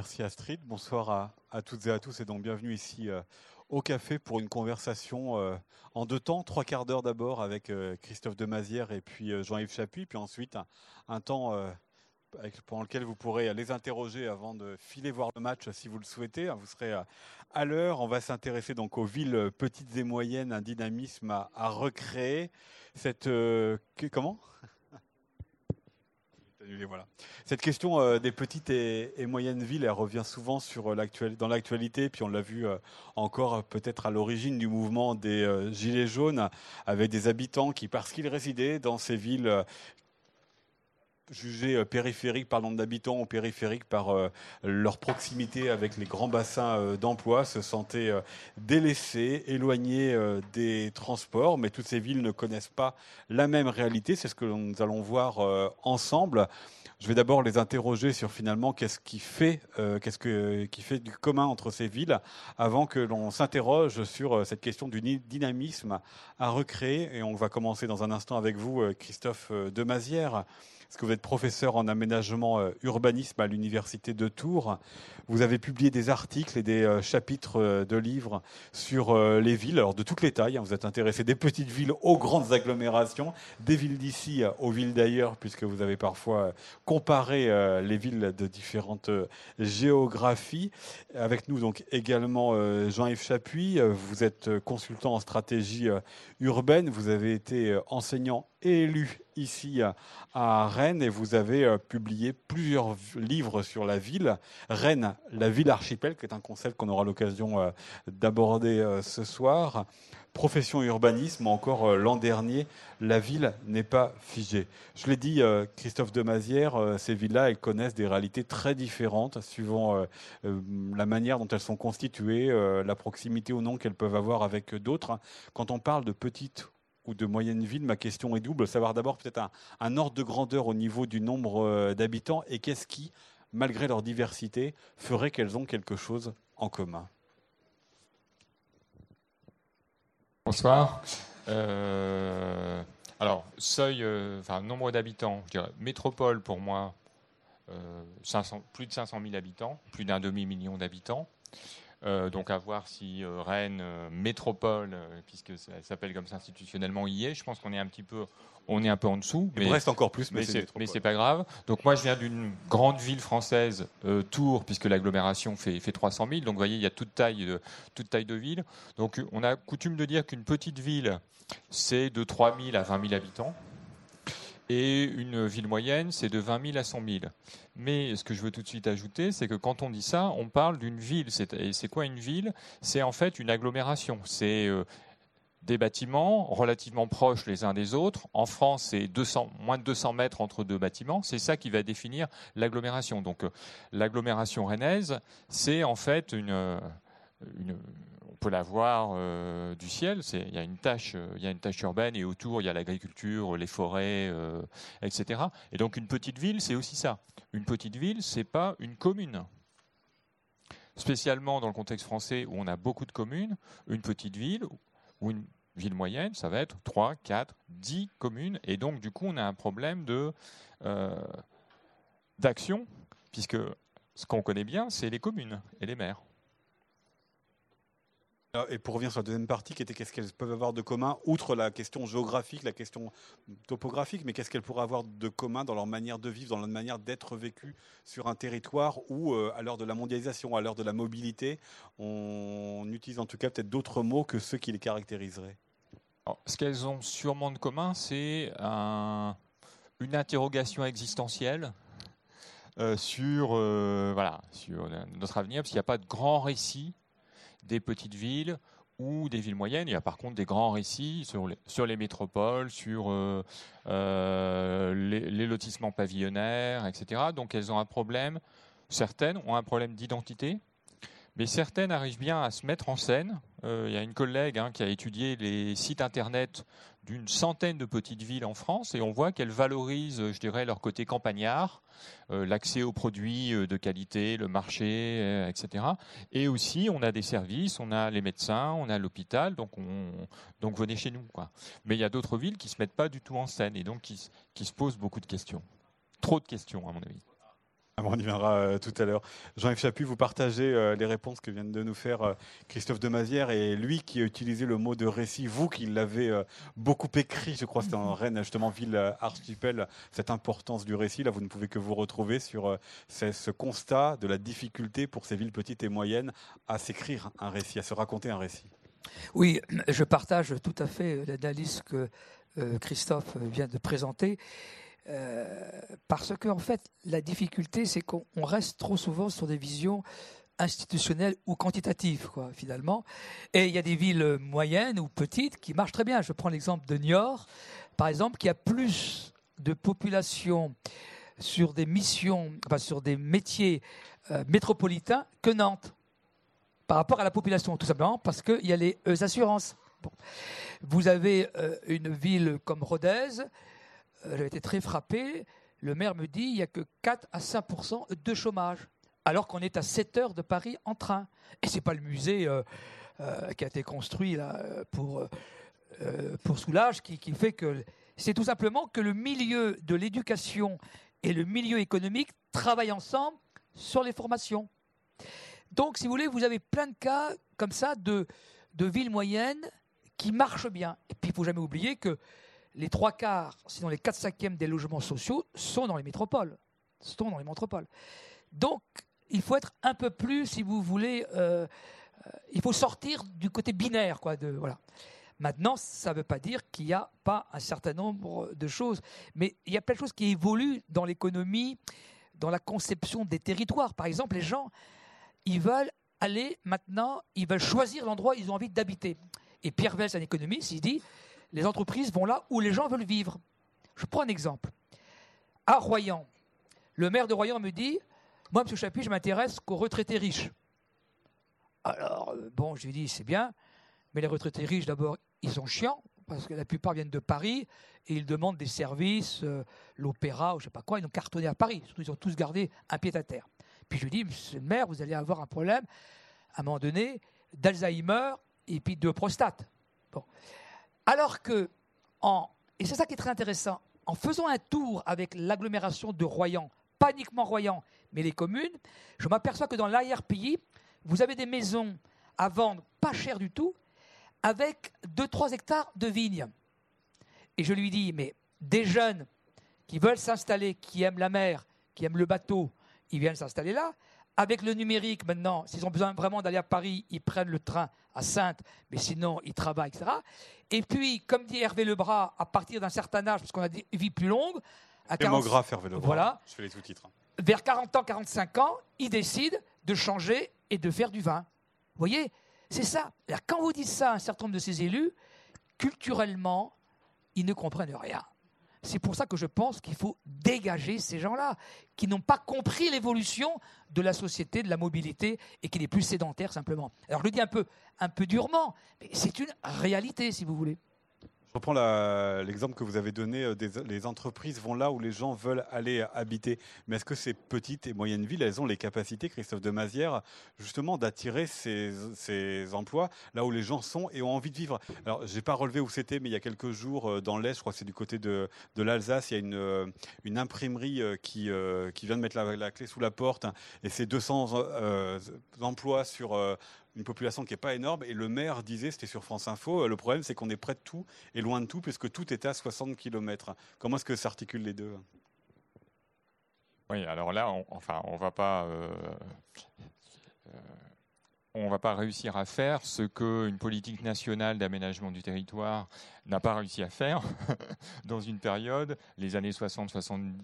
Merci Astrid. Bonsoir à, toutes et à tous et donc bienvenue ici euh, au café pour une conversation euh, en deux temps, trois quarts d'heure d'abord avec euh, Christophe Demazière et puis Jean-Yves Chapuis, puis ensuite un, temps pendant lequel vous pourrez les interroger avant de filer voir le match si vous le souhaitez. Vous serez à l'heure. On va s'intéresser donc aux villes petites et moyennes, un dynamisme à, recréer. Comment? Cette question euh, des petites et, moyennes villes, elle revient souvent euh, dans l'actualité, puis on l'a vu euh, encore peut-être à l'origine du mouvement des Gilets jaunes, avec des habitants qui, parce qu'ils résidaient dans ces villes jugés périphériques par nombre d'habitants ou périphériques par leur proximité avec les grands bassins d'emploi, se sentaient délaissés, éloignés des transports. Mais toutes ces villes ne connaissent pas la même réalité. C'est ce que nous allons voir ensemble. Je vais d'abord les interroger sur finalement qu'est-ce qui fait, euh, qu'est-ce que, qui fait du commun entre ces villes, avant que l'on s'interroge sur euh, cette question du dynamisme à recréer. Et on va commencer dans un instant avec vous, euh, Christophe Demazière parce que vous êtes professeur en aménagement euh, urbanisme à l'université de Tours. Vous avez publié des articles et des euh, chapitres euh, de livres sur les villes, alors de toutes les tailles. Hein. Vous êtes intéressé des petites villes aux grandes agglomérations, des villes d'ici aux villes d'ailleurs, puisque vous avez parfois comparé les villes de différentes géographies. Avec nous donc également Jean-Yves Chapuis. Vous êtes consultant en stratégie urbaine. Vous avez été enseignant élu ici à Rennes et vous avez euh, publié plusieurs livres sur la ville. Rennes, la ville archipel, qui est un concept qu'on aura l'occasion euh, d'aborder euh, ce soir. Profession urbanisme, encore l'an dernier, la ville n'est pas figée. Je l'ai dit, Christophe Demazière, ces villes-là, elles connaissent des réalités très différentes suivant la manière dont elles sont constituées, la proximité ou non qu'elles peuvent avoir avec d'autres. Quand on parle de petites ou de moyenne ville, ma question est double. Savoir d'abord peut-être un, ordre de grandeur au niveau du nombre euh, d'habitants et qu'est-ce qui, malgré leur diversité, ferait qu'elles ont quelque chose en commun. Bonsoir. Euh, alors, seuil, euh, enfin, nombre d'habitants, je dirais, métropole pour moi, 500, plus de 500 000 habitants, plus d'un demi-million d'habitants. Euh, donc à voir si euh, Rennes euh, métropole, puisque ça s'appelle comme ça institutionnellement, y est. Je pense qu'on est un petit peu, on est un peu en dessous. Mais, reste encore plus, mais, mais c'est pas grave. Donc moi je viens d'une grande ville française, Tours, puisque l'agglomération fait, fait 300 000. Donc vous voyez, il y a toute taille, de, toute taille de ville. Donc on a coutume de dire qu'une petite ville, c'est de 3 000 à 20 000 habitants. Et une ville moyenne, c'est de 20 000 à 100 000. Mais ce que je veux tout de suite ajouter, c'est que quand on dit ça, on parle d'une ville. Et c'est quoi une ville? C'est en fait une agglomération. C'est euh, des bâtiments relativement proches les uns des autres. En France, c'est moins de 200 mètres entre deux bâtiments. C'est ça qui va définir l'agglomération. Donc euh, l'agglomération rennaise, c'est en fait une, euh, une peut la voir euh, du ciel. Il y a une tâche, euh, il y a une tâche urbaine et autour il y a l'agriculture, les forêts, euh, etc. Et donc une petite ville, c'est aussi ça. Une petite ville, c'est pas une commune. Spécialement dans le contexte français où on a beaucoup de communes, une petite ville ou une ville moyenne, ça va être 3, 4, 10 communes. Et donc, du coup, on a un problème d'action, puisque ce qu'on connaît bien, c'est les communes et les maires. Ah, et pour revenir sur la deuxième partie, qui était qu'est-ce qu'elles peuvent avoir de commun, outre la question géographique, la question topographique, mais qu'est-ce qu'elles pourraient avoir de commun dans leur manière de vivre, dans leur manière d'être vécues sur un territoire où, euh, à l'heure de la mondialisation, à l'heure de la mobilité, on utilise en tout cas peut-être d'autres mots que ceux qui les caractériseraient. Ce qu'elles ont sûrement de commun, c'est une interrogation existentielle euh, sur, euh, voilà, sur notre avenir, parce qu'il n'y a pas de grand récit des petites villes ou des villes moyennes. Il y a par contre des grands récits sur les, métropoles, sur euh, euh, les, lotissements pavillonnaires, etc. Donc elles ont un problème, certaines ont un problème d'identité, mais certaines arrivent bien à se mettre en scène. Euh, il y a une collègue hein, qui a étudié les sites internet d'une centaine de petites villes en France et on voit qu'elles valorisent, je dirais, leur côté campagnard, euh, l'accès aux produits euh, de qualité, le marché, etc. Et aussi, on a des services, on a les médecins, on a l'hôpital, donc, on, donc venez chez nous. Mais il y a d'autres villes qui ne se mettent pas du tout en scène et donc qui se posent beaucoup de questions. Trop de questions, à mon avis. Ah on y viendra euh, tout à l'heure. Jean-Yves Chapuis, vous partagez euh, les réponses que vient de nous faire euh, Christophe de Mazière et lui qui a utilisé le mot de récit, vous qui l'avez beaucoup écrit, je crois que c'était en Rennes, justement, ville archipel, cette importance du récit. Là, vous ne pouvez que vous retrouver sur ce constat de la difficulté pour ces villes petites et moyennes à s'écrire un récit, à se raconter un récit. Oui, je partage tout à fait l'analyse que Christophe vient de présenter. Euh, parce que en fait, la difficulté, c'est qu'on reste trop souvent sur des visions institutionnelles ou quantitatives, finalement. Et il y a des villes moyennes ou petites qui marchent très bien. Je prends l'exemple de Niort, par exemple, qui a plus de population sur des missions, sur des métiers euh, métropolitains que Nantes, par rapport à la population, tout simplement parce qu'il y a les euh, assurances. Vous avez une ville comme Rodez, j'avais été très frappé. Le maire me dit il n'y a que 4 à 5% de chômage, alors qu'on est à 7 heures de Paris en train. Et ce n'est pas le musée euh, euh, qui a été construit là, pour, pour Soulage qui, qui fait que. C'est tout simplement que le milieu de l'éducation et le milieu économique travaillent ensemble sur les formations. Donc, si vous voulez, vous avez plein de cas comme ça de, de villes moyennes qui marchent bien. Et puis, il ne faut jamais oublier que les trois quarts, sinon les quatre cinquièmes des logements sociaux sont dans les métropoles. Sont dans les métropoles. Donc, il faut être un peu plus, si vous voulez, euh, euh, il faut sortir du côté binaire, quoi. De, voilà. Maintenant, ça ne veut pas dire qu'il n'y a pas un certain nombre de choses, mais il y a plein de choses qui évoluent dans l'économie, dans la conception des territoires. Par exemple, les gens, ils veulent aller maintenant, ils veulent choisir l'endroit où ils ont envie d'habiter. Et Pierre Vels, un économiste, il dit les entreprises vont là où les gens veulent vivre. Je prends un exemple. À Royan, le maire de Royan me dit Moi, M. Chapuis, je m'intéresse qu'aux retraités riches. Alors, euh, bon, je lui dis C'est bien, mais les retraités riches, d'abord, ils sont chiants, parce que la plupart viennent de Paris et ils demandent des services, euh, l'opéra ou je ne sais pas quoi, ils ont cartonné à Paris. Ils ont tous gardé un pied à terre. Puis je lui dis Monsieur le maire, vous allez avoir un problème, à un moment donné, d'Alzheimer et puis de prostate. Bon. Alors que, et c'est ça qui est très intéressant, en faisant un tour avec l'agglomération de Royan, pas uniquement Royan, mais les communes, je m'aperçois que dans l'arrière-pays, vous avez des maisons à vendre pas cher du tout, avec 2-3 hectares de vignes. Et je lui dis, mais des jeunes qui veulent s'installer, qui aiment la mer, qui aiment le bateau, ils viennent s'installer là. Avec le numérique, maintenant, s'ils ont besoin vraiment d'aller à Paris, ils prennent le train à Sainte, mais sinon, ils travaillent, etc. Et puis, comme dit Hervé Lebras, à partir d'un certain âge, parce qu'on a des vies plus longues, à 40, Hervé Lebras. Voilà. Je fais les sous-titres. Vers 40 ans, 45 ans, ils décident de changer et de faire du vin. Vous voyez C'est ça. quand vous dites ça à un certain nombre de ces élus, culturellement, ils ne comprennent rien. C'est pour ça que je pense qu'il faut dégager ces gens-là, qui n'ont pas compris l'évolution de la société, de la mobilité, et qui n'est plus sédentaire simplement. Alors je le dis un peu, un peu durement, mais c'est une réalité, si vous voulez. Je reprends l'exemple que vous avez donné, euh, les entreprises vont là où les gens veulent aller habiter. Mais est-ce que ces petites et moyennes villes, elles ont les capacités, Christophe de Mazière, justement d'attirer ces, emplois là où les gens sont et ont envie de vivre? Alors, je n'ai pas relevé où c'était, mais il y a quelques jours, euh, dans l'Est, je crois que c'est du côté de, l'Alsace, il y a une, euh, imprimerie qui, qui vient de mettre la, clé sous la porte, hein, et c'est 200 emplois sur une population qui n'est pas énorme. Et le maire disait, c'était sur France Info, euh, le problème c'est qu'on est près de tout et loin de tout, puisque tout était à 60 km. Comment est-ce que s'articulent les deux? Oui, alors là, on, enfin, on va pas. Euh, euh, on ne va pas réussir à faire ce qu'une politique nationale d'aménagement du territoire n'a pas réussi à faire dans une période, les années 60, 70,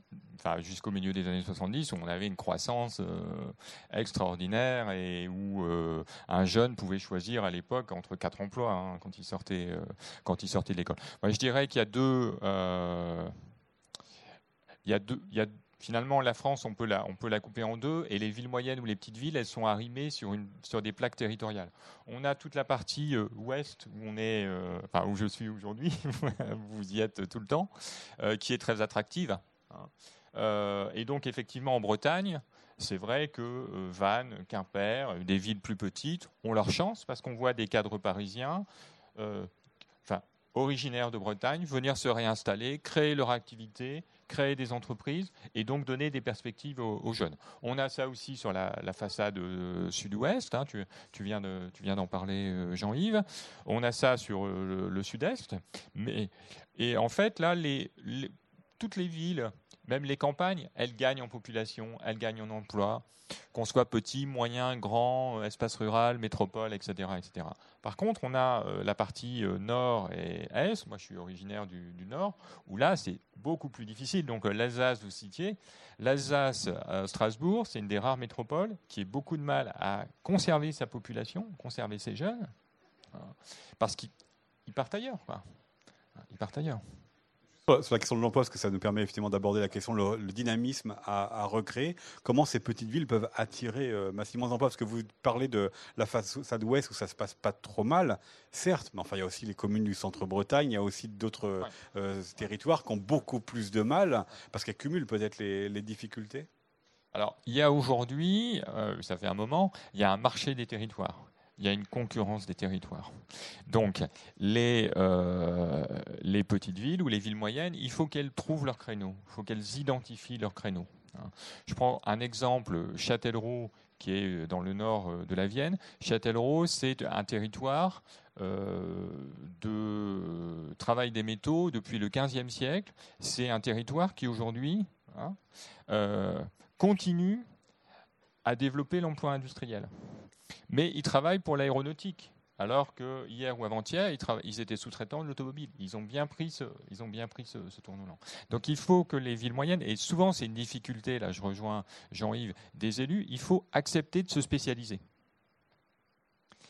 jusqu'au milieu des années 70, où on avait une croissance euh, extraordinaire et où euh, un jeune pouvait choisir à l'époque entre quatre emplois hein, quand, il sortait, euh, quand il sortait de l'école. je dirais qu'il y a deux. il y a deux, il y a Finalement, la France, on peut la, on peut la couper en deux, et les villes moyennes ou les petites villes, elles sont arrimées sur, une, sur des plaques territoriales. On a toute la partie ouest, où, on est, où je suis aujourd'hui, vous y êtes tout le temps, qui est très attractive. Hein. Et donc, effectivement, en Bretagne, c'est vrai que Vannes, Quimper, des villes plus petites ont leur chance, parce qu'on voit des cadres parisiens originaires de Bretagne venir se réinstaller, créer leur activité, créer des entreprises et donc donner des perspectives aux, jeunes. On a ça aussi sur la, façade euh, sud-ouest, hein, tu, viens d'en parler euh, Jean-Yves, on a ça sur euh, le, sud-est, et en fait là, toutes les villes même les campagnes, elles gagnent en population, elles gagnent en emploi, qu'on soit petit, moyen, grand, euh, espace rural, métropole, etc. etc. Par contre, on a euh, la partie euh, nord et est, moi je suis originaire du, nord, où là c'est beaucoup plus difficile. Donc l'Alsace, vous citiez, l'Alsace, Strasbourg, c'est une des rares métropoles qui a beaucoup de mal à conserver sa population, conserver ses jeunes, hein, parce qu'ils partent ailleurs. Ils partent ailleurs. Sur la question de l'emploi, parce que ça nous permet effectivement d'aborder la question, le, dynamisme à, recréer. Comment ces petites villes peuvent attirer euh, massivement d'emplois? Parce que vous parlez de la façade ouest où ça se passe pas trop mal, certes, mais enfin il y a aussi les communes du centre-Bretagne, il y a aussi d'autres euh, territoires qui ont beaucoup plus de mal parce qu'elles cumulent peut-être les, difficultés. Alors il y a aujourd'hui, euh, ça fait un moment, il y a un marché des territoires il y a une concurrence des territoires. Donc, les, euh, les petites villes ou les villes moyennes, il faut qu'elles trouvent leur créneau, il faut qu'elles identifient leur créneau. Hein. Je prends un exemple, Châtellerault, qui est dans le nord euh, de la Vienne. Châtellerault, c'est un territoire euh, de travail des métaux depuis le XVe siècle. C'est un territoire qui aujourd'hui hein, continue à développer l'emploi industriel mais ils travaillent pour l'aéronautique. Alors que hier ou avant-hier, ils, étaient sous-traitants de l'automobile. Ils ont bien pris ce, ils ont bien pris ce, tournant. Donc il faut que les villes moyennes, et souvent c'est une difficulté, là je rejoins Jean-Yves, des élus, il faut accepter de se spécialiser.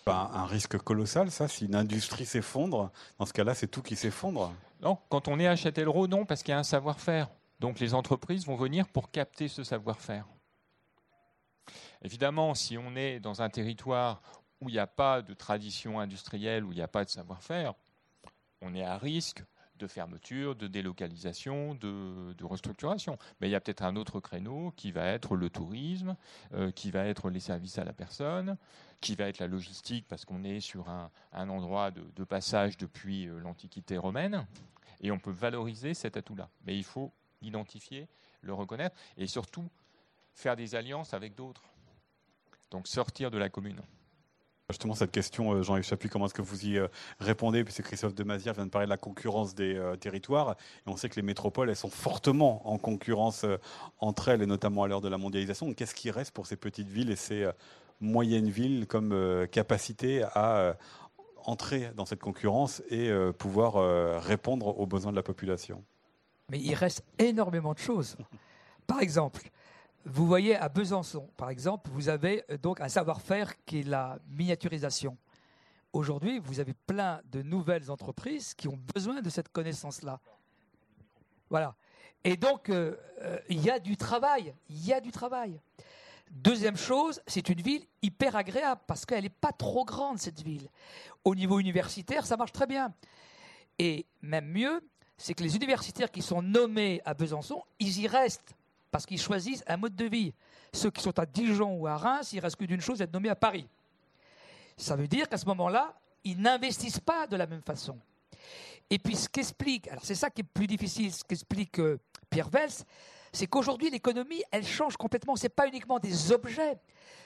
un risque colossal, ça, si une industrie s'effondre, dans ce cas-là, c'est tout qui s'effondre Non, quand on est à Châtellerault, non, parce qu'il y a un savoir-faire. Donc les entreprises vont venir pour capter ce savoir-faire. Évidemment, si on est dans un territoire où il n'y a pas de tradition industrielle, où il n'y a pas de savoir-faire, on est à risque de fermeture, de délocalisation, de, restructuration. Mais il y a peut-être un autre créneau qui va être le tourisme, euh, qui va être les services à la personne, qui va être la logistique, parce qu'on est sur un, endroit de, passage depuis euh, l'Antiquité romaine, et on peut valoriser cet atout-là. Mais il faut l'identifier, le reconnaître, et surtout faire des alliances avec d'autres. Donc sortir de la commune. Justement, cette question, euh, Jean-Yves Chapuis, comment est-ce que vous y euh, répondez Puisque Christophe de Mazière vient de parler de la concurrence des euh, territoires. Et on sait que les métropoles, elles sont fortement en concurrence entre elles, et notamment à l'heure de la mondialisation. Qu'est-ce qui reste pour ces petites villes et ces moyennes villes comme capacité à entrer dans cette concurrence et pouvoir répondre aux besoins de la population? Mais il reste énormément de choses. Par exemple, vous voyez à Besançon, par exemple, vous avez euh, donc un savoir-faire qui est la miniaturisation. Aujourd'hui, vous avez plein de nouvelles entreprises qui ont besoin de cette connaissance-là. Voilà. Et donc, euh, euh, il y a du travail. Il y a du travail. Deuxième chose, c'est une ville hyper agréable parce qu'elle n'est pas trop grande, cette ville. Au niveau universitaire, ça marche très bien. Et même mieux, c'est que les universitaires qui sont nommés à Besançon, ils y restent parce qu'ils choisissent un mode de vie. Ceux qui sont à Dijon ou à Reims, il reste que d'une chose, être nommés à Paris. Ça veut dire qu'à ce moment-là, ils n'investissent pas de la même façon. Et puis ce qu'explique, alors c'est ça qui est plus difficile, ce qu'explique euh, Pierre Vels, c'est qu'aujourd'hui l'économie, elle change complètement. Ce n'est pas uniquement des objets,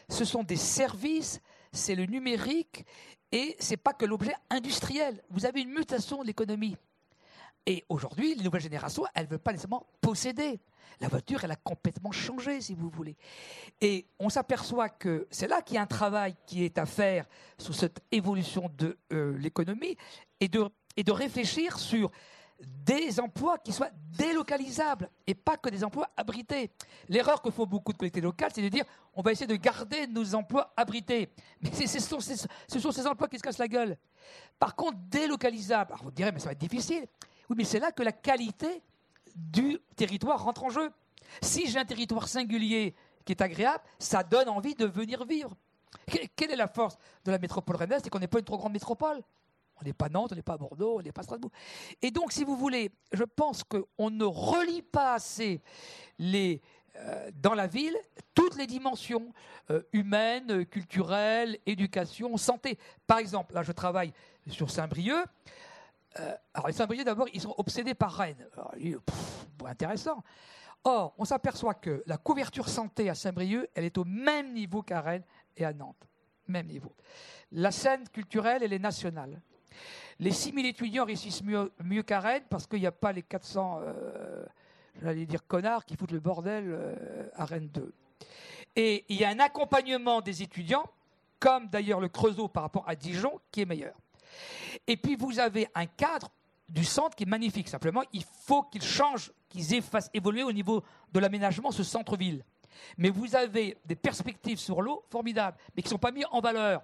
ce sont des services, c'est le numérique et c'est pas que l'objet industriel. Vous avez une mutation de l'économie. Et aujourd'hui, les nouvelles générations, elles ne veulent pas nécessairement posséder. La voiture, elle a complètement changé, si vous voulez. Et on s'aperçoit que c'est là qu'il y a un travail qui est à faire sur cette évolution de euh, l'économie et de, et de réfléchir sur des emplois qui soient délocalisables et pas que des emplois abrités. L'erreur que font beaucoup de collectivités locales, c'est de dire on va essayer de garder nos emplois abrités. Mais ce sont, ces emplois qui se cassent la gueule. Par contre, délocalisables, alors vous direz, mais ça va être difficile. Oui, mais c'est là que la qualité du territoire rentre en jeu. Si j'ai un territoire singulier qui est agréable, ça donne envie de venir vivre. Quelle est la force de la métropole rennaise C'est qu'on n'est pas une trop grande métropole. On n'est pas Nantes, on n'est pas Bordeaux, on n'est pas Strasbourg. Et donc, si vous voulez, je pense qu'on ne relie pas assez les, euh, dans la ville toutes les dimensions euh, humaines, culturelles, éducation, santé. Par exemple, là, je travaille sur Saint-Brieuc. Euh, alors les Saint-Brieuc, d'abord, ils sont obsédés par Rennes. Alors, intéressant. Or, on s'aperçoit que la couverture santé à Saint-Brieuc, elle est au même niveau qu'à Rennes et à Nantes. Même niveau. La scène culturelle, elle est nationale. Les 6000 étudiants réussissent mieux, qu'à Rennes parce qu'il n'y a pas les 400, euh, j'allais dire connards, qui foutent le bordel euh, à Rennes 2. Et il y a un accompagnement des étudiants, comme d'ailleurs le Creusot par rapport à Dijon, qui est meilleur. Et puis vous avez un cadre du centre qui est magnifique. Simplement, il faut qu'il change, qu'ils fassent évoluer au niveau de l'aménagement ce centre-ville. Mais vous avez des perspectives sur l'eau formidables, mais qui ne sont pas mis en valeur.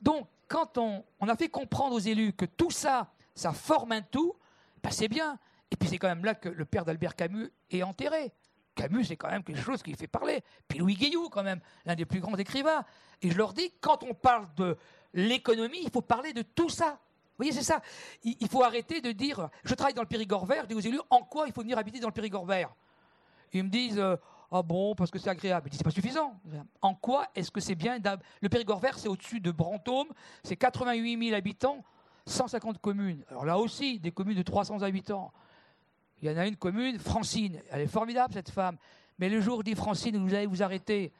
Donc, quand on, a fait comprendre aux élus que tout ça, ça forme un tout, ben c'est bien. Et puis c'est quand même là que le père d'Albert Camus est enterré. Camus, c'est quand même quelque chose qui fait parler. Puis Louis Guillou, quand même, l'un des plus grands écrivains. Et je leur dis, quand on parle de l'économie, il faut parler de tout ça. Vous voyez, c'est ça. Il, faut arrêter de dire, je travaille dans le Périgord vert, je dis aux élus, en quoi il faut venir habiter dans le Périgord vert? Ils me disent, euh, ah bon, parce que c'est agréable. Je dis, c'est pas suffisant. En quoi est-ce que c'est bien Le Périgord vert, c'est au-dessus de Brantôme, c'est 88 000 habitants, 150 communes. Alors là aussi, des communes de 300 habitants. Il y en a une commune, Francine. Elle est formidable, cette femme. Mais le jour dit Francine, vous allez vous arrêter.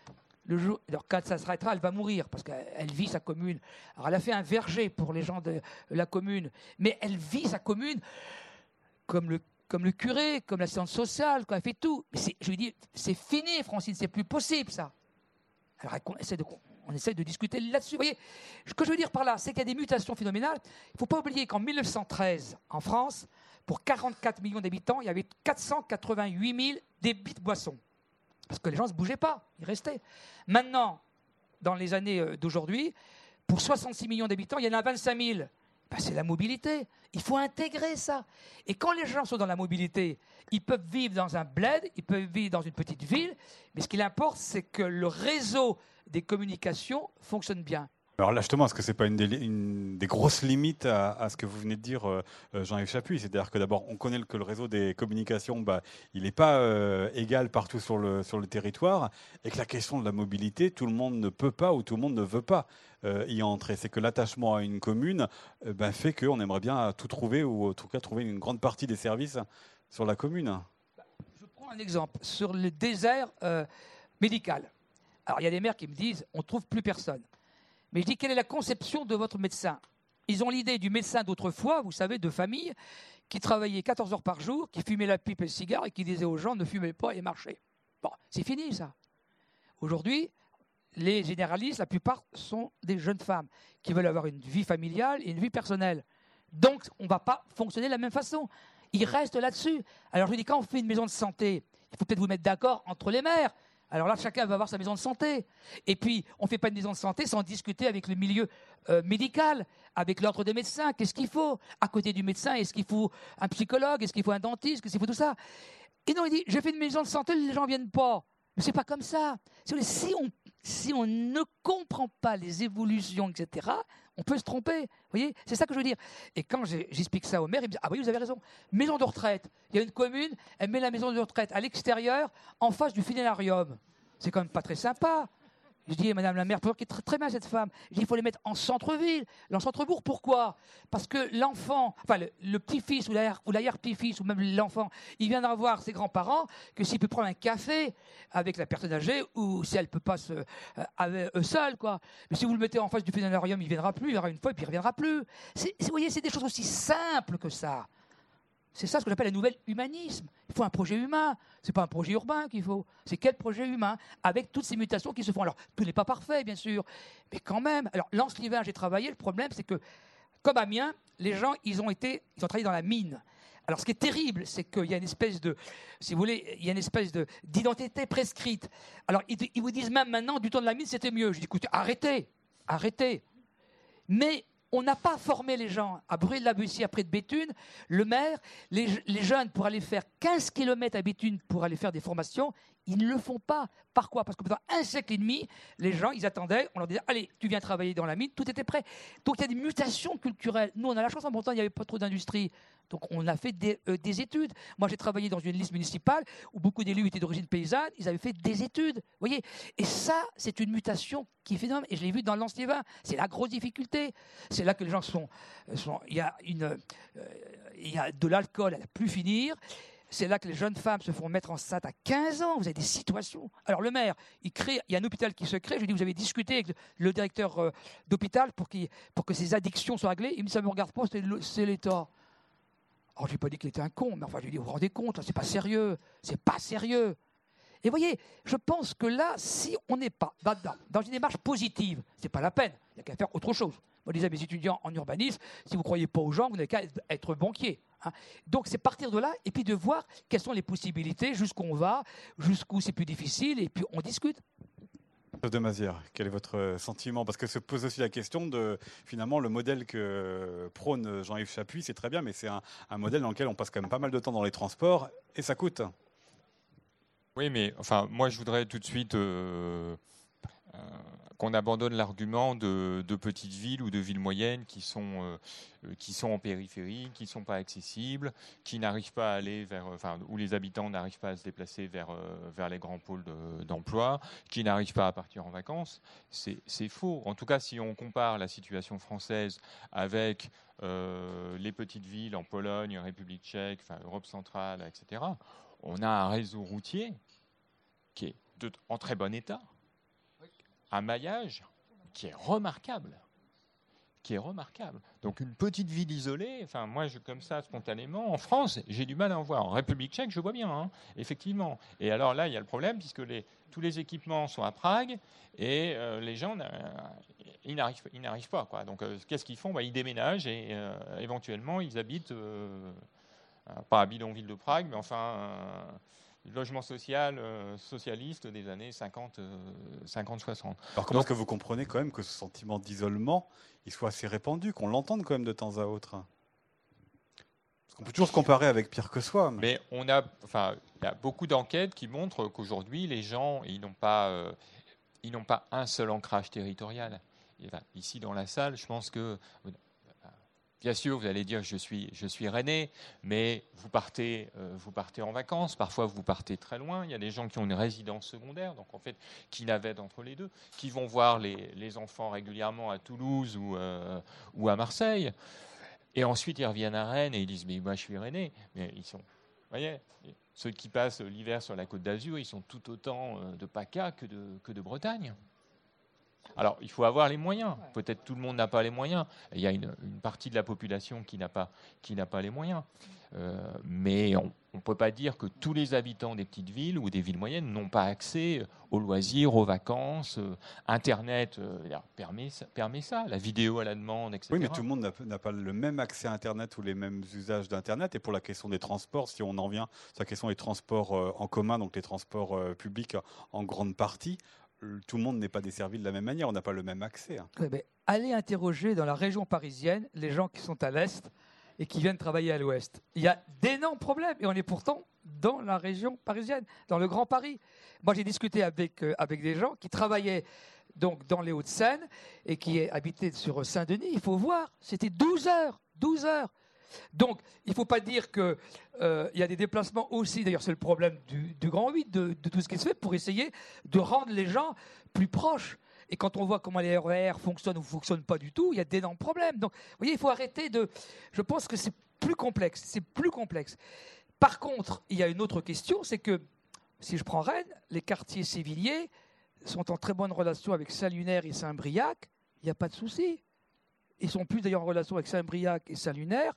Le jour, alors quand ça s'arrêtera, elle va mourir parce qu'elle vit sa commune. Alors elle a fait un verger pour les gens de la commune, mais elle vit sa commune comme le, comme le curé, comme la science sociale, quand elle fait tout. Mais je lui dis, c'est fini, Francine, c'est plus possible ça. Alors on essaie de, on essaie de discuter là-dessus. Vous voyez, ce que je veux dire par là, c'est qu'il y a des mutations phénoménales. Il ne faut pas oublier qu'en 1913, en France, pour 44 millions d'habitants, il y avait 488 000 débits de boissons. Parce que les gens ne se bougeaient pas, ils restaient. Maintenant, dans les années euh, d'aujourd'hui, pour 66 millions d'habitants, il y en a 25 000. Ben, c'est la mobilité. Il faut intégrer ça. Et quand les gens sont dans la mobilité, ils peuvent vivre dans un bled, ils peuvent vivre dans une petite ville, mais ce qui importe, c'est que le réseau des communications fonctionne bien. Alors là, justement, est-ce que ce n'est pas une des, grosses limites à, ce que vous venez de dire, euh, euh, Jean-Yves Chapuis? C'est-à-dire que d'abord, on connaît que le réseau des communications, bah, il n'est pas euh, égal partout sur le, territoire, et que la question de la mobilité, tout le monde ne peut pas ou tout le monde ne veut pas y entrer. C'est que l'attachement à une commune bah, fait qu'on aimerait bien tout trouver, ou en tout cas trouver une grande partie des services sur la commune. Je prends un exemple. Sur le désert médical, alors il y a des maires qui me disent, on ne trouve plus personne. Mais je dis, quelle est la conception de votre médecin? Ils ont l'idée du médecin d'autrefois, vous savez, de famille, qui travaillait 14 heures par jour, qui fumait la pipe et le cigare et qui disait aux gens ne fumez pas et marchez. Bon, c'est fini ça. Aujourd'hui, les généralistes, la plupart sont des jeunes femmes qui veulent avoir une vie familiale et une vie personnelle. Donc, on ne va pas fonctionner de la même façon. Ils restent là-dessus. Alors, je dis, quand on fait une maison de santé, il faut peut-être vous mettre d'accord entre les maires. Alors là, chacun va avoir sa maison de santé. Et puis, on ne fait pas une maison de santé sans discuter avec le milieu euh, médical, avec l'ordre des médecins. Qu'est-ce qu'il faut? À côté du médecin, est-ce qu'il faut un psychologue? Est-ce qu'il faut un dentiste? Qu'est-ce qu'il faut tout ça? Et non, il dit, j'ai fait une maison de santé, les gens ne viennent pas. Mais c'est pas comme ça. Si on, si on ne comprend pas les évolutions, etc., on peut se tromper. Vous voyez C'est ça que je veux dire. Et quand j'explique ça au maire, il me dit Ah oui, vous avez raison. Maison de retraite. Il y a une commune, elle met la maison de retraite à l'extérieur, en face du funérarium. C'est quand même pas très sympa. Je dis, Madame la maire, qui est très, bien cette femme, je dis, il faut les mettre en centre-ville, en centre-bourg. Pourquoi? Parce que l'enfant, enfin le, petit-fils ou l'arrière-petit-fils ou même l'enfant, il viendra voir ses grands-parents que s'il peut prendre un café avec la personne âgée ou si elle peut pas se, euh, avec seul, quoi. Mais si vous le mettez en face du funérarium, il viendra plus, il viendra une fois et puis il reviendra plus. Vous voyez, c'est des choses aussi simples que ça. C'est ça ce que j'appelle le nouvel humanisme. Il faut un projet humain. Ce n'est pas un projet urbain qu'il faut. C'est quel projet humain Avec toutes ces mutations qui se font. Alors, tout n'est pas parfait, bien sûr. Mais quand même. Alors, lance j'ai travaillé. Le problème, c'est que, comme à Mien, les gens, ils ont été, ils ont travaillé dans la mine. Alors, ce qui est terrible, c'est qu'il y a une espèce de, si vous voulez, il y a une espèce de, d'identité prescrite. Alors, ils, ils, vous disent même maintenant, du temps de la mine, c'était mieux. Je dis, écoutez, arrêtez, arrêtez. Mais on n'a pas formé les gens à brûler de la bussy après de Béthune. Le maire, les, jeunes, pour aller faire 15 km à Béthune pour aller faire des formations, Ils ne le font pas. Par quoi? Parce que pendant un siècle et demi, les gens, ils attendaient, on leur disait, allez, tu viens travailler dans la mine, tout était prêt. Donc il y a des mutations culturelles. Nous, on a la chance, en Bretagne, il n'y avait pas trop d'industrie. Donc on a fait euh, des, études. Moi, j'ai travaillé dans une liste municipale où beaucoup d'élus étaient d'origine paysanne, ils avaient fait des études. voyez Et ça, c'est une mutation qui est phénoménale. Et je l'ai vu dans l'ancien vin. C'est la grosse difficulté. C'est là que les gens sont. sont il, y a une, euh, il y a de l'alcool à la plus finir. C'est là que les jeunes femmes se font mettre enceinte à 15 ans. Vous avez des situations. Alors le maire, il crée, il y a un hôpital qui se crée. Je lui dis, vous avez discuté avec le directeur euh, d'hôpital pour, que ces addictions soient réglées. Il me dit, ça ne me regarde pas, c'est l'État. Alors je lui ai pas dit qu'il était un con, mais enfin je lui ai dit, vous vous rendez compte, c'est pas sérieux, c'est pas sérieux. Et voyez, je pense que là, si on n'est pas dans, une démarche positive, c'est pas la peine. Il n'y a qu'à faire autre chose. Moi, je disais à mes étudiants en urbanisme, si vous ne croyez pas aux gens, vous n'avez qu'à être banquier. Hein. Donc c'est partir de là et puis de voir quelles sont les possibilités, jusqu'où on va, jusqu'où c'est plus difficile, et puis on discute. De Mazière, quel est votre sentiment? Parce que se pose aussi la question de finalement le modèle que prône Jean-Yves Chapuis, c'est très bien, mais c'est un, modèle dans lequel on passe quand même pas mal de temps dans les transports et ça coûte. Oui, mais enfin, moi je voudrais tout de suite euh, euh, qu'on abandonne l'argument de, petites villes ou de villes moyennes qui sont, euh, euh, en périphérie, qui ne sont pas accessibles, qui n'arrivent pas à aller vers, enfin, où les habitants n'arrivent pas à se déplacer vers, vers les grands pôles d'emploi, qui n'arrivent pas à partir en vacances. C'est faux. En tout cas, si on compare la situation française avec les petites villes en Pologne, République tchèque, enfin, Europe centrale, etc., on a un réseau routier qui est en très bon état un maillage qui est remarquable qui est remarquable. Donc une petite ville isolée, enfin moi je, comme ça spontanément, en France, j'ai du mal à en voir. En République tchèque, je vois bien, hein, effectivement. Et alors là, il y a le problème puisque tous les équipements sont à Prague et euh, les gens, ils n'arrivent pas. Quoi. Donc euh, qu'est-ce qu'ils font? Bah, Ils déménagent et euh, éventuellement ils habitent, pas à Bidonville de Prague, mais enfin logement social euh, socialiste des années 50, 50 60. Alors comment est-ce que vous comprenez quand même que ce sentiment d'isolement, il soit assez répandu, qu'on l'entende quand même de temps à autre? Parce qu'on peut toujours se comparer avec pire que soi. Mais, on a, enfin, il y a beaucoup d'enquêtes qui montrent qu'aujourd'hui, les gens, ils n'ont pas, euh, ils n'ont pas un seul ancrage territorial. ici dans la salle, je pense que Bien sûr, vous allez dire je suis, je suis rennais, mais vous partez, euh, vous partez en vacances, parfois vous partez très loin. Il y a des gens qui ont une résidence secondaire, donc en fait, qui navètent entre les deux, qui vont voir les, enfants régulièrement à Toulouse ou, euh, ou à Marseille. Et ensuite, ils reviennent à Rennes et ils disent Mais moi, je suis rennais. Mais ils sont. Voyez Ceux qui passent l'hiver sur la côte d'Azur, ils sont tout autant euh, de PACA que de Bretagne. Alors, il faut avoir les moyens. Peut-être tout le monde n'a pas les moyens. Il y a une, partie de la population qui n'a pas, qui n'a pas les moyens. Euh, mais on ne peut pas dire que tous les habitants des petites villes ou des villes moyennes n'ont pas accès aux loisirs, aux vacances. Euh, Internet euh, permet, permet ça, la vidéo à la demande, etc. Oui, mais tout le monde n'a pas le même accès à Internet ou les mêmes usages d'Internet. Et pour la question des transports, si on en vient sur la question des transports en commun, donc les transports publics en grande partie, tout le monde n'est pas desservi de la même manière, on n'a pas le même accès. Hein. allez interroger dans la région parisienne les gens qui sont à l'est et qui viennent travailler à l'ouest. Il y a d'énormes problèmes et on est pourtant dans la région parisienne, dans le Grand Paris. Moi, j'ai discuté avec, euh, avec des gens qui travaillaient donc dans les Hauts-de-Seine et qui habitaient sur Saint-Denis. Il faut voir, c'était 12 heures, 12 heures. Donc, il ne faut pas dire qu'il euh, y a des déplacements aussi, d'ailleurs c'est le problème du, Grand 8, de, tout ce qui se fait pour essayer de rendre les gens plus proches. Et quand on voit comment les RER e fonctionnent ou ne fonctionnent pas du tout, il y a d'énormes problèmes. Donc, vous voyez, il faut arrêter de... Je pense que c'est plus complexe, c'est plus complexe. Par contre, il y a une autre question, c'est que, si je prends Rennes, les quartiers civiliers sont en très bonne relation avec Saint-Lunaire et Saint-Briac, il n'y a pas de souci. Ils sont plus d'ailleurs en relation avec Saint-Briac et Saint-Lunaire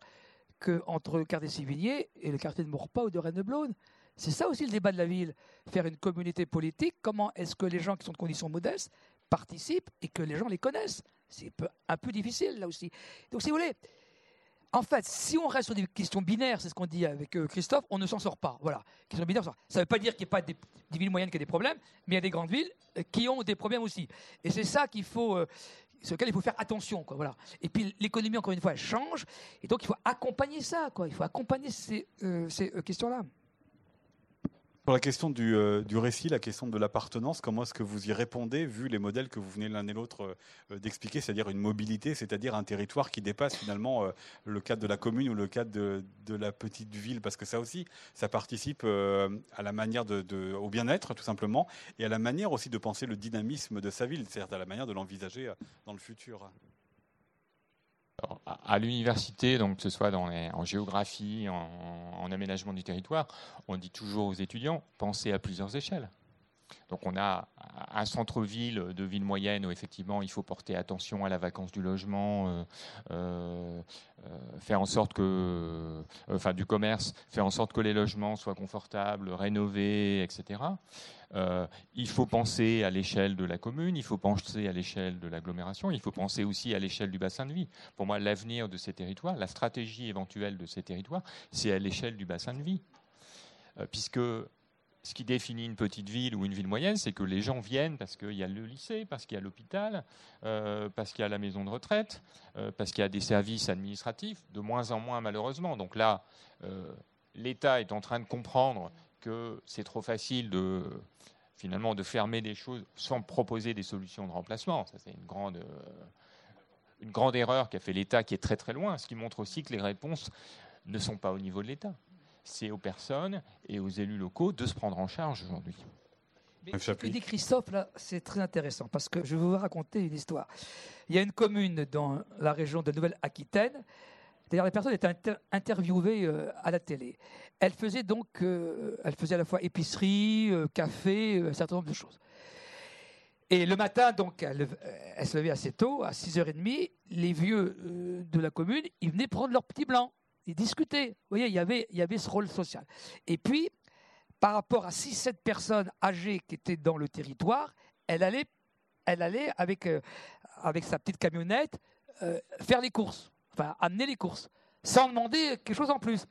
qu'entre le quartier civilier et le quartier de Maurepas ou de Rennes-Blône. C'est ça aussi le débat de la ville, faire une communauté politique. Comment est-ce que les gens qui sont de conditions modestes participent et que les gens les connaissent? C'est un peu difficile là aussi. Donc si vous voulez, en fait, si on reste sur des questions binaires, c'est ce qu'on dit avec euh, Christophe, on ne s'en sort pas. Voilà. Ça ne veut pas dire qu'il n'y a pas des, villes moyennes qui ont des problèmes, mais il y a des grandes villes euh, qui ont des problèmes aussi. Et c'est ça qu'il faut, euh, sur lequel il faut faire attention. Quoi, voilà. Et puis l'économie, encore une fois, elle change. Et donc il faut accompagner ça. Quoi. Il faut accompagner ces, euh, euh, questions-là. Pour la question du, euh, du, récit, la question de l'appartenance, comment est-ce que vous y répondez, vu les modèles que vous venez l'un et l'autre euh, d'expliquer, c'est-à-dire une mobilité, c'est-à-dire un territoire qui dépasse finalement euh, le cadre de la commune ou le cadre de, la petite ville, parce que ça aussi, ça participe à la manière de, de au bien-être, tout simplement, et à la manière aussi de penser le dynamisme de sa ville, c'est-à-dire à la manière de l'envisager dans le futur à l'université, donc que ce soit en géographie, en, aménagement du territoire, on dit toujours aux étudiants pensez à plusieurs échelles. Donc on a un centre-ville de ville moyenne où effectivement il faut porter attention à la vacance du logement, euh, euh, euh, faire en sorte que, enfin du commerce, faire en sorte que les logements soient confortables, rénovés, etc. il faut penser à l'échelle de la commune, il faut penser à l'échelle de l'agglomération, il faut penser aussi à l'échelle du bassin de vie. Pour moi, l'avenir de ces territoires, la stratégie éventuelle de ces territoires, c'est à l'échelle du bassin de vie. puisque ce qui définit une petite ville ou une ville moyenne, c'est que les gens viennent parce qu'il y a le lycée, parce qu'il y a l'hôpital, euh, parce qu'il y a la maison de retraite, euh, parce qu'il y a des services administratifs, de moins en moins malheureusement. Donc là, euh, l'État est en train de comprendre que c'est trop facile de finalement de fermer des choses sans proposer des solutions de remplacement. C'est une grande, une grande erreur qu'a fait l'État qui est très très loin, ce qui montre aussi que les réponses ne sont pas au niveau de l'État c'est aux personnes et aux élus locaux de se prendre en charge aujourd'hui. Ce que dit Christophe, là, c'est très intéressant parce que je vais vous raconter une histoire. Il y a une commune dans la région de Nouvelle-Aquitaine. D'ailleurs, les personnes étaient interviewées euh, à la télé. Elle faisait donc, euh, elle faisait à la fois épicerie, euh, café, un certain nombre de choses. Et le matin, donc, elle, elle, se levait assez tôt, à 6h30. Les vieux de la commune, ils venaient prendre leur petit blanc ils discutaient. Vous voyez, il y avait, il y avait ce rôle social. Et puis, par rapport à 6-7 personnes âgées qui étaient dans le territoire, elle allait, elle allait avec, euh, sa petite camionnette euh, faire les courses, enfin amener les courses, sans demander quelque chose en plus.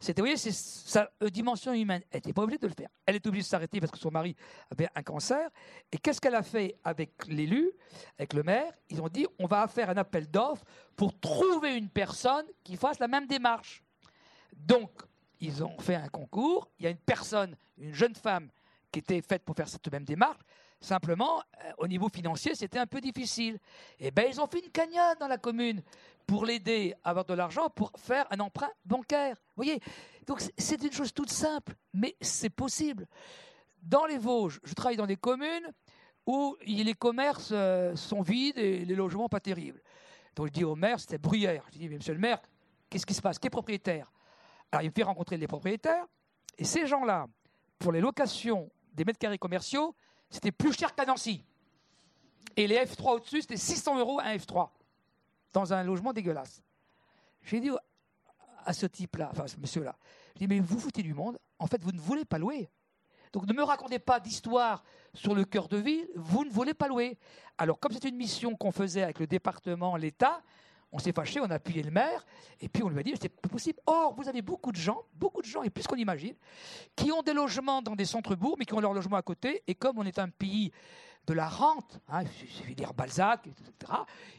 C'était, vous voyez, c'est sa euh, dimension humaine. Elle n'était pas obligée de le faire. Elle est obligée de s'arrêter parce que son mari avait un cancer. Et qu'est-ce qu'elle a fait avec l'élu, avec le maire? Ils ont dit on va faire un appel d'offres pour trouver une personne qui fasse la même démarche. Donc, ils ont fait un concours. Il y a une personne, une jeune femme, qui était faite pour faire cette même démarche. Simplement, euh, au niveau financier, c'était un peu difficile. Eh bien, ils ont fait une cagnotte dans la commune pour l'aider à avoir de l'argent pour faire un emprunt bancaire. Vous voyez Donc, c'est une chose toute simple, mais c'est possible. Dans les Vosges, je travaille dans des communes où les commerces euh, sont vides et les logements pas terribles. Donc, je dis au maire, c'était Bruyère. Je dis, mais monsieur le maire, qu'est-ce qui se passe? Qui est propriétaire? Alors, il me fait rencontrer les propriétaires. Et ces gens-là, pour les locations des mètres carrés commerciaux, c'était plus cher qu'à Nancy. Et les F3 au-dessus, c'était 600 euros un F3, dans un logement dégueulasse. J'ai dit à ce type-là, enfin ce monsieur-là, je dis, mais vous foutez du monde, en fait, vous ne voulez pas louer. Donc ne me racontez pas d'histoire sur le cœur de ville, vous ne voulez pas louer. Alors comme c'est une mission qu'on faisait avec le département, l'État, on s'est fâché, on a appuyé le maire, et puis on lui a dit, c'est pas possible. Or, vous avez beaucoup de gens, beaucoup de gens, et plus qu'on imagine, qui ont des logements dans des centres-bourgs, mais qui ont leur logement à côté, et comme on est un pays de la rente, hein, suffit de dire Balzac, etc.,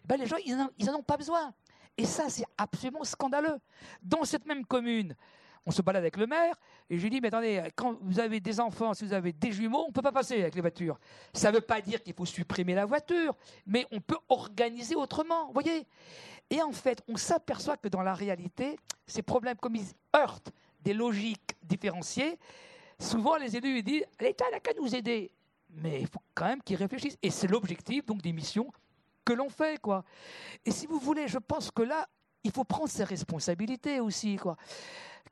eh ben les gens, ils n'en ont pas besoin. Et ça, c'est absolument scandaleux. Dans cette même commune, on se balade avec le maire, et je lui dis, mais attendez, quand vous avez des enfants, si vous avez des jumeaux, on ne peut pas passer avec les voitures. Ça ne veut pas dire qu'il faut supprimer la voiture, mais on peut organiser autrement, vous voyez Et en fait, on s'aperçoit que dans la réalité, ces problèmes, comme ils heurtent des logiques différenciées, souvent les élus disent, l'État n'a qu'à nous aider. Mais il faut quand même qu'ils réfléchissent. Et c'est l'objectif donc des missions que l'on fait, quoi. Et si vous voulez, je pense que là, il faut prendre ses responsabilités aussi, quoi.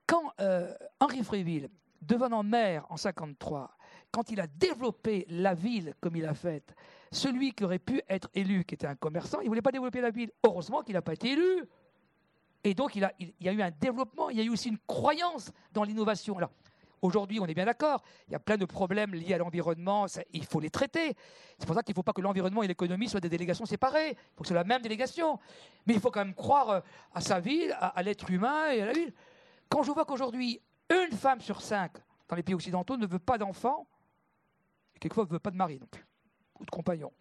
Quand euh, Henri Fréville, devenant maire en 53, quand il a développé la ville comme il a fait, celui qui aurait pu être élu, qui était un commerçant, il ne voulait pas développer la ville. Heureusement qu'il n'a pas été élu. Et donc, il, y a eu un développement, il y a eu aussi une croyance dans l'innovation. Alors, aujourd'hui, on est bien d'accord, il y a plein de problèmes liés à l'environnement, il faut les traiter. C'est pour ça qu'il ne faut pas que l'environnement et l'économie soient des délégations séparées. Il faut que ce soit la même délégation. Mais il faut quand même croire euh, à sa ville, à l'être humain et à la ville. Quand je vois qu'aujourd'hui, une femme sur cinq dans les pays occidentaux ne veut pas d'enfants, et quelquefois ne veut pas de mari non plus, de compagnon.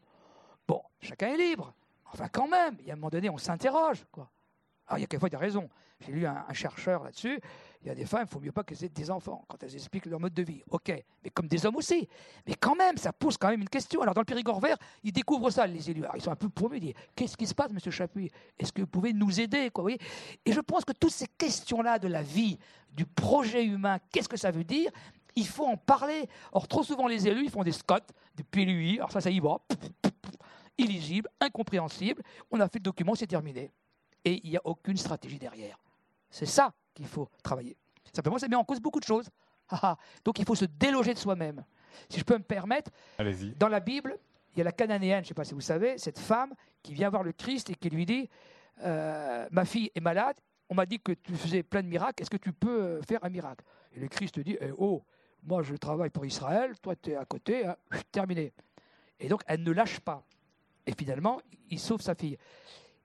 Bon, chacun est libre. Enfin, quand même, il y a un moment donné, on s'interroge. quoi. Alors, il y a quelquefois des raisons. J'ai lu un, chercheur là-dessus. Il y a des femmes, il faut mieux pas qu'elles aient des enfants quand elles expliquent leur mode de vie. OK, mais comme des hommes aussi. Mais quand même, ça pose quand même une question. Alors, dans le Périgord vert, ils découvrent ça, les élus. Alors, ils sont un peu promus. Ils disent Qu'est-ce qui se passe, monsieur Chapuis? Est-ce que vous pouvez nous aider quoi, Et je pense que toutes ces questions-là de la vie, du projet humain, qu'est-ce que ça veut dire? Il faut en parler. Or, trop souvent, les élus, ils font des scots, des PLUI, alors ça, ça y va, illisible, incompréhensible. On a fait le document, c'est terminé. Et il n'y a aucune stratégie derrière. C'est ça qu'il faut travailler. Simplement, ça met en cause beaucoup de choses. Donc, il faut se déloger de soi-même. Si je peux me permettre, dans la Bible, il y a la cananéenne, je ne sais pas si vous savez, cette femme qui vient voir le Christ et qui lui dit euh, Ma fille est malade, on m'a dit que tu faisais plein de miracles, est-ce que tu peux faire un miracle? Et le Christ dit eh, Oh, moi je travaille pour Israël, toi tu es à côté, hein, terminé. Et donc elle ne lâche pas. Et finalement, il sauve sa fille.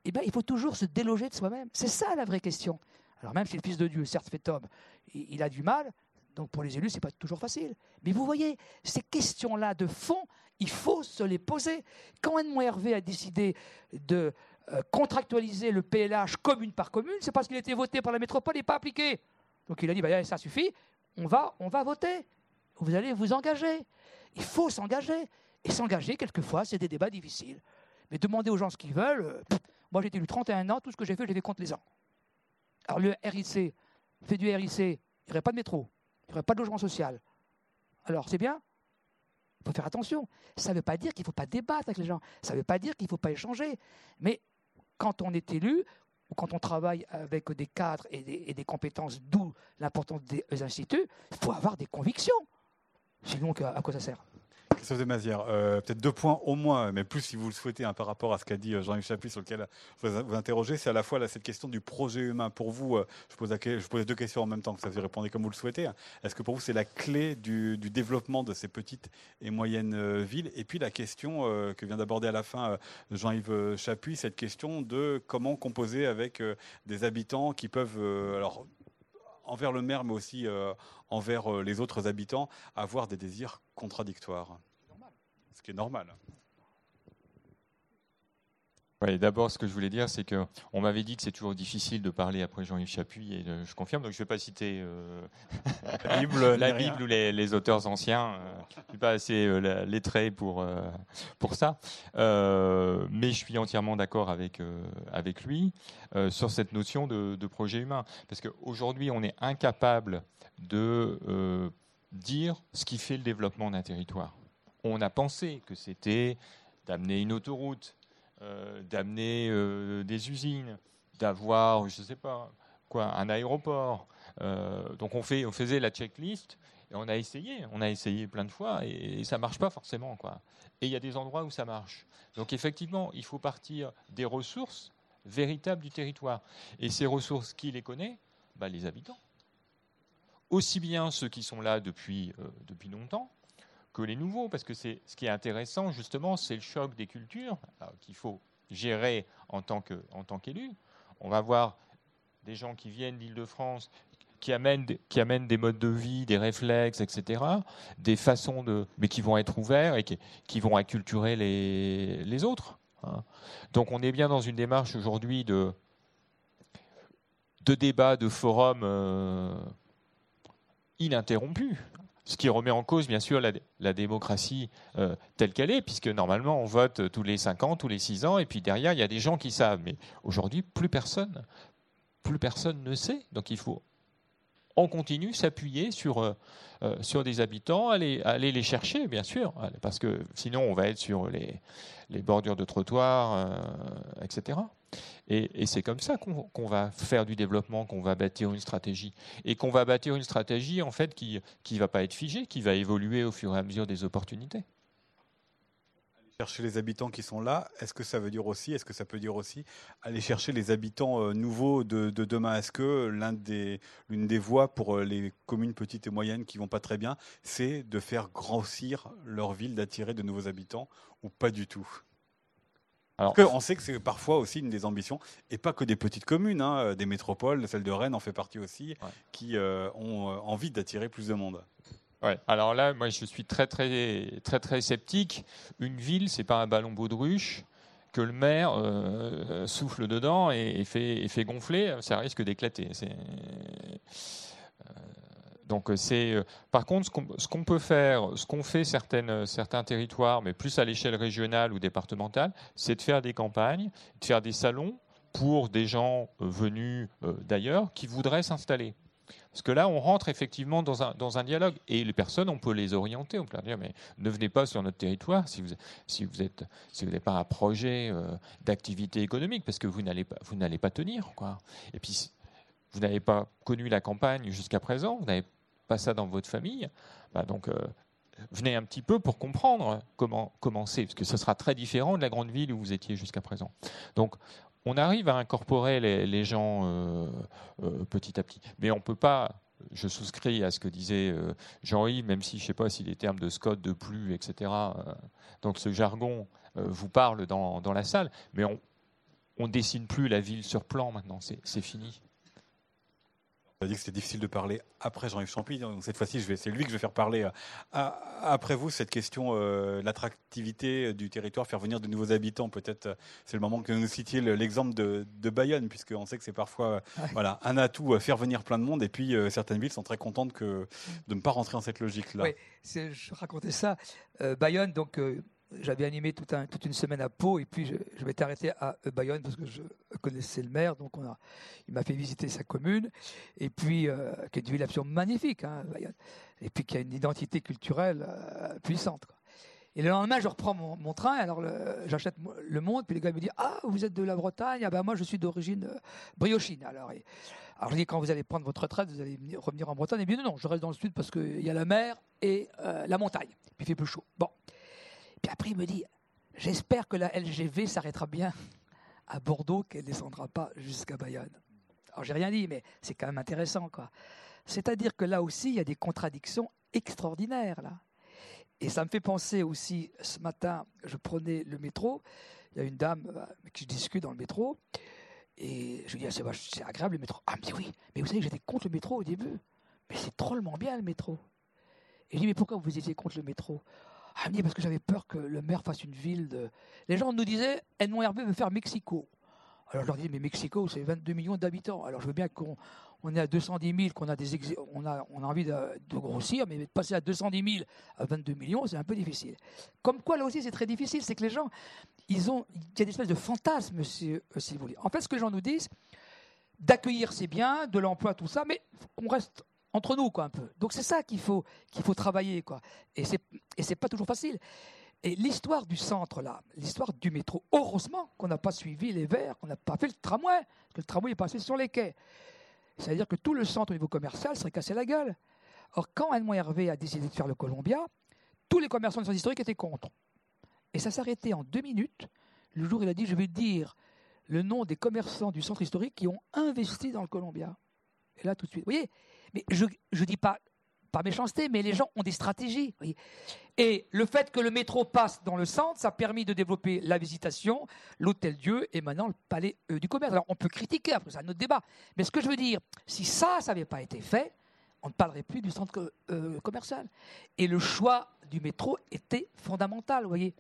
Eh bien, il faut toujours se déloger de soi-même. C'est ça la vraie question. Alors même si le Fils de Dieu, certes fait homme, il a du mal, donc pour les élus, ce n'est pas toujours facile. Mais vous voyez, ces questions-là de fond, il faut se les poser. Quand Edmond Hervé a décidé de euh, contractualiser le PLH commune par commune, c'est parce qu'il était voté par la métropole et pas appliqué. Donc il a dit, bah, ça suffit, on va, on va voter. Vous allez vous engager. Il faut s'engager. Et s'engager, quelquefois, c'est des débats difficiles. Mais demander aux gens ce qu'ils veulent, euh, moi j'ai élu 31 ans, tout ce que j'ai fait, j'ai fait contre les ans. Alors le RIC, fait du RIC, il n'y aurait pas de métro, il n'y aurait pas de logement social. Alors c'est bien Il faut faire attention. Ça ne veut pas dire qu'il ne faut pas débattre avec les gens, ça ne veut pas dire qu'il ne faut pas échanger. Mais quand on est élu, quand on travaille avec des cadres et des, compétences, d'où l'importance des instituts, il faut avoir des convictions. Sinon, à quoi ça sert? Christophe de Mazière, euh, peut-être deux points au moins, mais plus si vous le souhaitez hein, par rapport à ce qu'a dit euh, Jean-Yves Chapuis sur lequel vous, vous interroger, c'est à la fois cette question du projet humain. Pour vous, euh, je, pose je pose deux questions en même temps, que ça vous répondez comme vous le souhaitez. Hein. Est-ce que pour vous c'est la clé du, développement de ces petites et moyennes villes? Et puis la question que vient d'aborder à la fin Jean-Yves Chapuis, cette question de comment composer avec des habitants qui peuvent alors envers le maire, mais aussi envers les autres habitants, avoir des désirs contradictoires ce qui est normal. D'abord, ce que je voulais dire, c'est qu'on m'avait dit que c'est toujours difficile de parler après Jean-Yves Chapuis, et euh, je confirme, donc je ne vais pas citer euh, la Bible, la Bible ou les, auteurs anciens. Euh, je ne suis pas assez lettré pour, pour ça. mais je suis entièrement d'accord avec, avec lui sur cette notion de, de projet humain. Parce qu'aujourd'hui, on est incapable de dire ce qui fait le développement d'un territoire on a pensé que c'était d'amener une autoroute, euh, d'amener euh, des usines, d'avoir, je ne sais pas, quoi, un aéroport. Euh, donc on, faisait la checklist et on a essayé, on a essayé plein de fois et, ça ça marche pas forcément, quoi. Et il y a des endroits où ça marche. Donc effectivement, il faut partir des ressources véritables du territoire. Et ces ressources, qui les connaît? Bah, Les habitants. Aussi bien ceux qui sont là depuis longtemps, que les nouveaux, parce que c'est ce qui est intéressant justement, c'est le choc des cultures qu'il faut gérer en tant qu'élu. On va voir des gens qui viennent d'Île-de-France, qui amènent, qui amènent des modes de vie, des réflexes, etc., des façons de, mais qui vont être ouverts et qui, vont acculturer les, les autres. Hein. Donc on est bien dans une démarche aujourd'hui de, de débat, de forum euh, ininterrompu ce qui remet en cause, bien sûr, la, démocratie euh, telle qu'elle est, puisque normalement, on vote tous les 5 ans, tous les 6 ans, et puis derrière, il y a des gens qui savent. Mais aujourd'hui, plus personne, plus personne ne sait. Donc il faut on continue s'appuyer sur, euh, euh, sur des habitants, aller, aller les chercher, bien sûr, parce que sinon on va être sur les, les bordures de trottoirs, etc. Et, c'est comme ça qu'on va faire du développement, qu'on va bâtir une stratégie. Et qu'on va bâtir une stratégie, en fait, qui ne va pas être figée, qui va évoluer au fur et à mesure des opportunités. Chercher les habitants qui sont là, est-ce que ça veut dire aussi, est-ce que ça peut dire aussi aller chercher les habitants euh, nouveaux de, demain? Est-ce que l'une des, des voies pour euh, les communes petites et moyennes qui vont pas très bien, c'est de faire grossir leur ville, d'attirer de nouveaux habitants ou pas du tout? Alors, on sait que c'est parfois aussi une des ambitions, et pas que des petites communes, hein, euh, des métropoles, celle de Rennes en fait partie aussi, qui ont envie d'attirer plus de monde. Ouais. Alors là, moi, je suis très, très, très, très sceptique. Une ville, c'est pas un ballon baudruche que le maire euh, souffle dedans et, fait, fait, gonfler, ça risque d'éclater. Donc c'est par contre ce qu'on peut faire, ce qu'ont fait certaines, certains territoires, mais plus à l'échelle régionale ou départementale, c'est de faire des campagnes, de faire des salons pour des gens venus d'ailleurs qui voudraient s'installer. Parce que là, on rentre effectivement dans un, dialogue. Et les personnes, on peut les orienter. On peut leur dire, mais ne venez pas sur notre territoire si vous n'avez pas un projet euh, d'activité économique, parce que vous n'allez pas, vous pas tenir. Quoi. Et puis, vous n'avez pas connu la campagne jusqu'à présent, vous n'avez pas ça dans votre famille. Bah donc, euh, venez un petit peu pour comprendre comment, c'est, parce que ce sera très différent de la grande ville où vous étiez jusqu'à présent. Donc, on arrive à incorporer les, gens euh, euh, petit à petit. Mais on ne peut pas, je souscris à ce que disait Jean-Yves, même si je ne sais pas si les termes de Scott, de plus, etc., donc ce jargon vous parle dans, dans, la salle, mais on ne dessine plus la ville sur plan maintenant, c'est fini a dit que c'était difficile de parler après Jean-Yves Champy. Donc cette fois-ci, c'est lui que je vais faire parler euh, après vous. Cette question, euh, l'attractivité du territoire, faire venir de nouveaux habitants, peut-être euh, c'est le moment que nous citiez l'exemple de, de, Bayonne, puisqu'on sait que c'est parfois voilà, un atout, faire venir plein de monde. Et puis certaines villes sont très contentes que, de ne pas rentrer dans cette logique-là. Oui, je racontais ça. Bayonne, donc j'avais animé toute une semaine à Pau et puis je, m'étais arrêté à Bayonne parce que je connaissais le maire, donc il m'a fait visiter sa commune et puis euh, qui est une ville absolument magnifique, hein, Bayonne, et puis qui a une identité culturelle euh, puissante. Et le lendemain, je reprends mon, train, alors j'achète le Monde, puis les gars me disent Ah, vous êtes de la Bretagne? Ah ben moi, je suis d'origine euh, briochine. Alors, alors je dis Quand vous allez prendre votre retraite, vous allez revenir en Bretagne Et bien non, non, je reste dans le sud parce qu'il y a la mer et la montagne, puis il fait plus chaud. Bon. Puis après, il me dit, j'espère que la LGV s'arrêtera bien à Bordeaux, qu'elle ne descendra pas jusqu'à Bayonne. Alors, j'ai rien dit, mais c'est quand même intéressant, quoi. C'est-à-dire que là aussi, il y a des contradictions extraordinaires, là. Et ça me fait penser aussi, ce matin, je prenais le métro, il y a une dame euh, qui discute dans le métro, et je lui dis, ah, c'est agréable le métro. Ah, elle me dit oui, mais vous savez, j'étais contre le métro au début, mais c'est drôlement bien le métro. Et je dis, mais pourquoi vous étiez contre le métro? Ah, dit parce que j'avais peur que le maire fasse une ville de. Les gens nous disaient Hervé veut faire Mexico. Alors je leur dis mais Mexico c'est 22 millions d'habitants. Alors je veux bien qu'on on est à 210 000, qu'on a des on a on a envie de, grossir, mais de passer à 210 000 à 22 millions c'est un peu difficile. Comme quoi là aussi c'est très difficile, c'est que les gens ils ont il y a des espèces de fantasmes si, si vous voulez. En fait ce que les gens nous disent d'accueillir c'est bien, de l'emploi tout ça, mais qu'on reste entre nous, quoi, un peu. Donc c'est ça qu'il faut, qu'il faut travailler, quoi. Et c'est, et c'est pas toujours facile. Et l'histoire du centre, là, l'histoire du métro, heureusement qu'on n'a pas suivi les verts, qu'on n'a pas fait le tramway, parce que le tramway est passé sur les quais. C'est-à-dire que tout le centre au niveau commercial serait cassé la gueule. Or, quand Edmond Hervé a décidé de faire le Columbia, tous les commerçants du centre historique étaient contre. Et ça s'arrêtait en deux minutes. Le jour où il a dit, je vais dire le nom des commerçants du centre historique qui ont investi dans le Columbia. Et là, tout de suite, vous voyez, mais je ne dis pas par méchanceté, mais les gens ont des stratégies. Et le fait que le métro passe dans le centre, ça a permis de développer la visitation, l'hôtel Dieu et maintenant le palais euh, du commerce. Alors on peut critiquer, après c'est un autre débat. Mais ce que je veux dire, si ça, ça n'avait pas été fait, on ne parlerait plus du centre euh, commercial. Et le choix du métro était fondamental, voyez.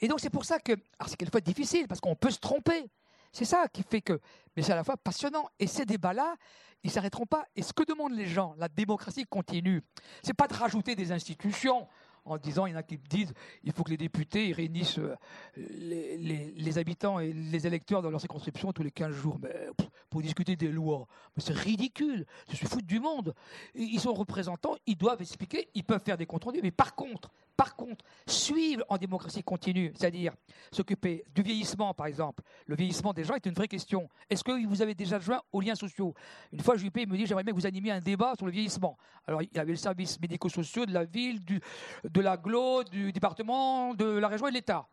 Et donc c'est pour ça que, alors c'est quelquefois difficile, parce qu'on peut se tromper. C'est ça qui fait que, mais c'est à la fois passionnant. Et ces débats-là, ils s'arrêteront pas. Et ce que demandent les gens, la démocratie continue, c'est pas de rajouter des institutions en disant, il y en a qui disent, il faut que les députés réunissent euh, les, habitants et les électeurs dans leur circonscription tous les 15 jours. Mais pour discuter des lois, c'est ridicule, je suis foutu du monde. Ils sont représentants, ils doivent expliquer, ils peuvent faire des comptes rendus, mais par contre, par contre, suivre en démocratie continue, c'est-à-dire s'occuper du vieillissement, par exemple. Le vieillissement des gens est une vraie question. Est-ce que vous avez déjà joint aux liens sociaux? Une fois, JP me dit j'aimerais bien que vous animiez un débat sur le vieillissement. Alors, il y avait le service médico-sociaux de la ville, du, de l'agglo, du département, de la région et de l'État.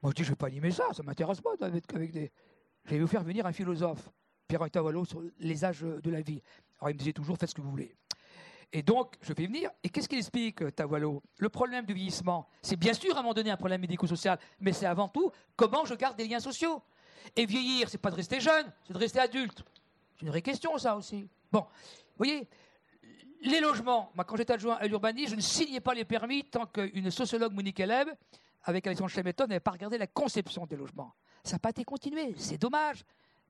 Moi, je dis je ne vais pas animer ça, ça ne m'intéresse pas avec, avec des. Je vais vous faire venir un philosophe, Pierre Tavalo, sur les âges de la vie. Alors, il me disait toujours faites ce que vous voulez. Et donc, je vais venir. Et qu'est-ce qu'il explique, euh, Tavalo Le problème du vieillissement, c'est bien sûr à un moment donné un problème médico-social, mais c'est avant tout comment je garde des liens sociaux? Et vieillir, c'est pas de rester jeune, c'est de rester adulte. C'est une vraie question, ça aussi. Bon, vous voyez, les logements, moi, quand j'étais adjoint à l'urbanisme, je ne signais pas les permis tant qu'une sociologue, Monique Eleb, avec Alexandre Chemeton, n'avait pas regardé la conception des logements. Ça n'a pas été continué. C'est dommage.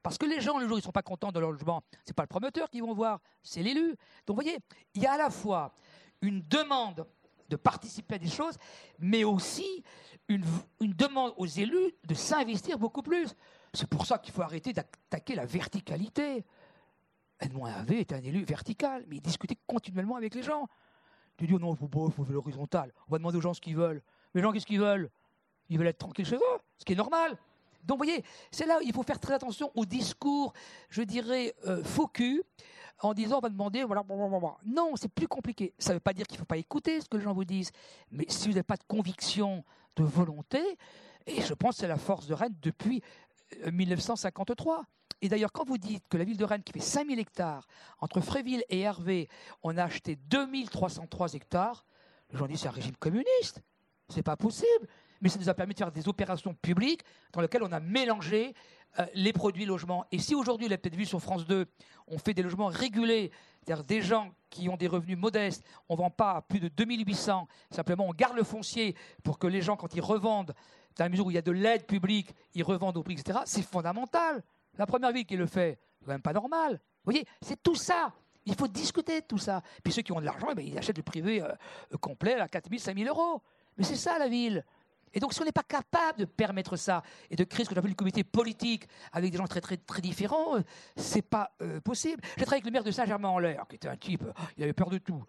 Parce que les gens, le jour ils ne sont pas contents de leur logement, ce n'est pas le promoteur qui vont voir, c'est l'élu. Donc vous voyez, il y a à la fois une demande de participer à des choses, mais aussi une, demande aux élus de s'investir beaucoup plus. C'est pour ça qu'il faut arrêter d'attaquer la verticalité. Edmond Hervé est un élu vertical, mais il discutait continuellement avec les gens. Tu dis, oh non, il faut faut faire l'horizontal. On va demander aux gens ce qu'ils veulent. Les gens, qu'est-ce qu'ils veulent? Ils veulent être tranquilles chez eux, ce qui est normal. Donc, vous voyez, c'est là où il faut faire très attention au discours, je dirais, euh, faux en disant, on va demander, voilà, Non, c'est plus compliqué. Ça ne veut pas dire qu'il ne faut pas écouter ce que les gens vous disent, mais si vous n'avez pas de conviction, de volonté, et je pense que c'est la force de Rennes depuis 1953. Euh, et d'ailleurs, quand vous dites que la ville de Rennes, qui fait 5000 hectares, entre Fréville et Hervé, on a acheté 2303 hectares, les gens disent c'est un régime communiste. C'est pas possible. Mais ça nous a permis de faire des opérations publiques dans lesquelles on a mélangé euh, les produits logements. Et si aujourd'hui, vous l'avez peut-être vu sur France 2, on fait des logements régulés, c'est-à-dire des gens qui ont des revenus modestes, on ne vend pas à plus de 2800, simplement on garde le foncier pour que les gens, quand ils revendent, dans la mesure où il y a de l'aide publique, ils revendent au prix, etc., c'est fondamental. La première ville qui le fait, c'est quand même pas normal. Vous voyez, c'est tout ça. Il faut discuter de tout ça. Puis ceux qui ont de l'argent, eh ben, ils achètent le privé euh, complet à 4 000, 5 000 euros. Mais c'est ça la ville. Et donc, si on n'est pas capable de permettre ça et de créer ce qu'on appelle une communauté politique avec des gens très, très, très différents, euh, c'est pas euh, possible. J'ai travaillé avec le maire de Saint-Germain-en-Laye, qui était un type, il avait peur de tout.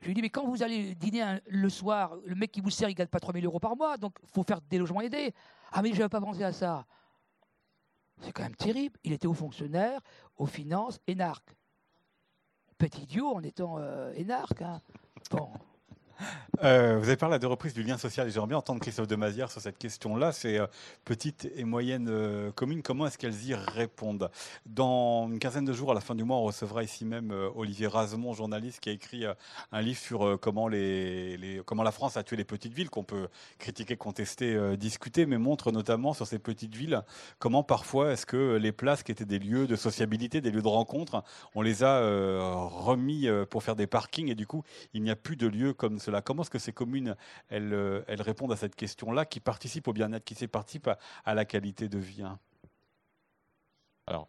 Je lui ai dit, mais quand vous allez dîner le soir, le mec qui vous sert, il ne gagne pas 3 000 euros par mois, donc il faut faire des logements aidés. Ah, mais je n'avais pas pensé à ça. C'est quand même terrible. Il était haut fonctionnaire, aux finances, énarque. Petit idiot en étant euh, énarque. Hein. Bon. Euh, vous avez parlé à deux reprises du lien social. J'aimerais bien entendre Christophe de Mazière sur cette question-là. C'est euh, petites et moyennes euh, communes, comment est-ce qu'elles y répondent? Dans une quinzaine de jours, à la fin du mois, on recevra ici même Olivier Razemont, journaliste, qui a écrit un livre sur comment, la France a tué les petites villes, qu'on peut critiquer, contester, discuter, mais montre notamment sur ces petites villes comment parfois est-ce que les places qui étaient des lieux de sociabilité, des lieux de rencontre, on les a remis pour faire des parkings. Et du coup, il n'y a plus de lieux comme Comment est-ce que ces communes, euh, elles, répondent à cette question-là, qui participent au bien-être, qui participent à, la qualité de vie hein? Alors,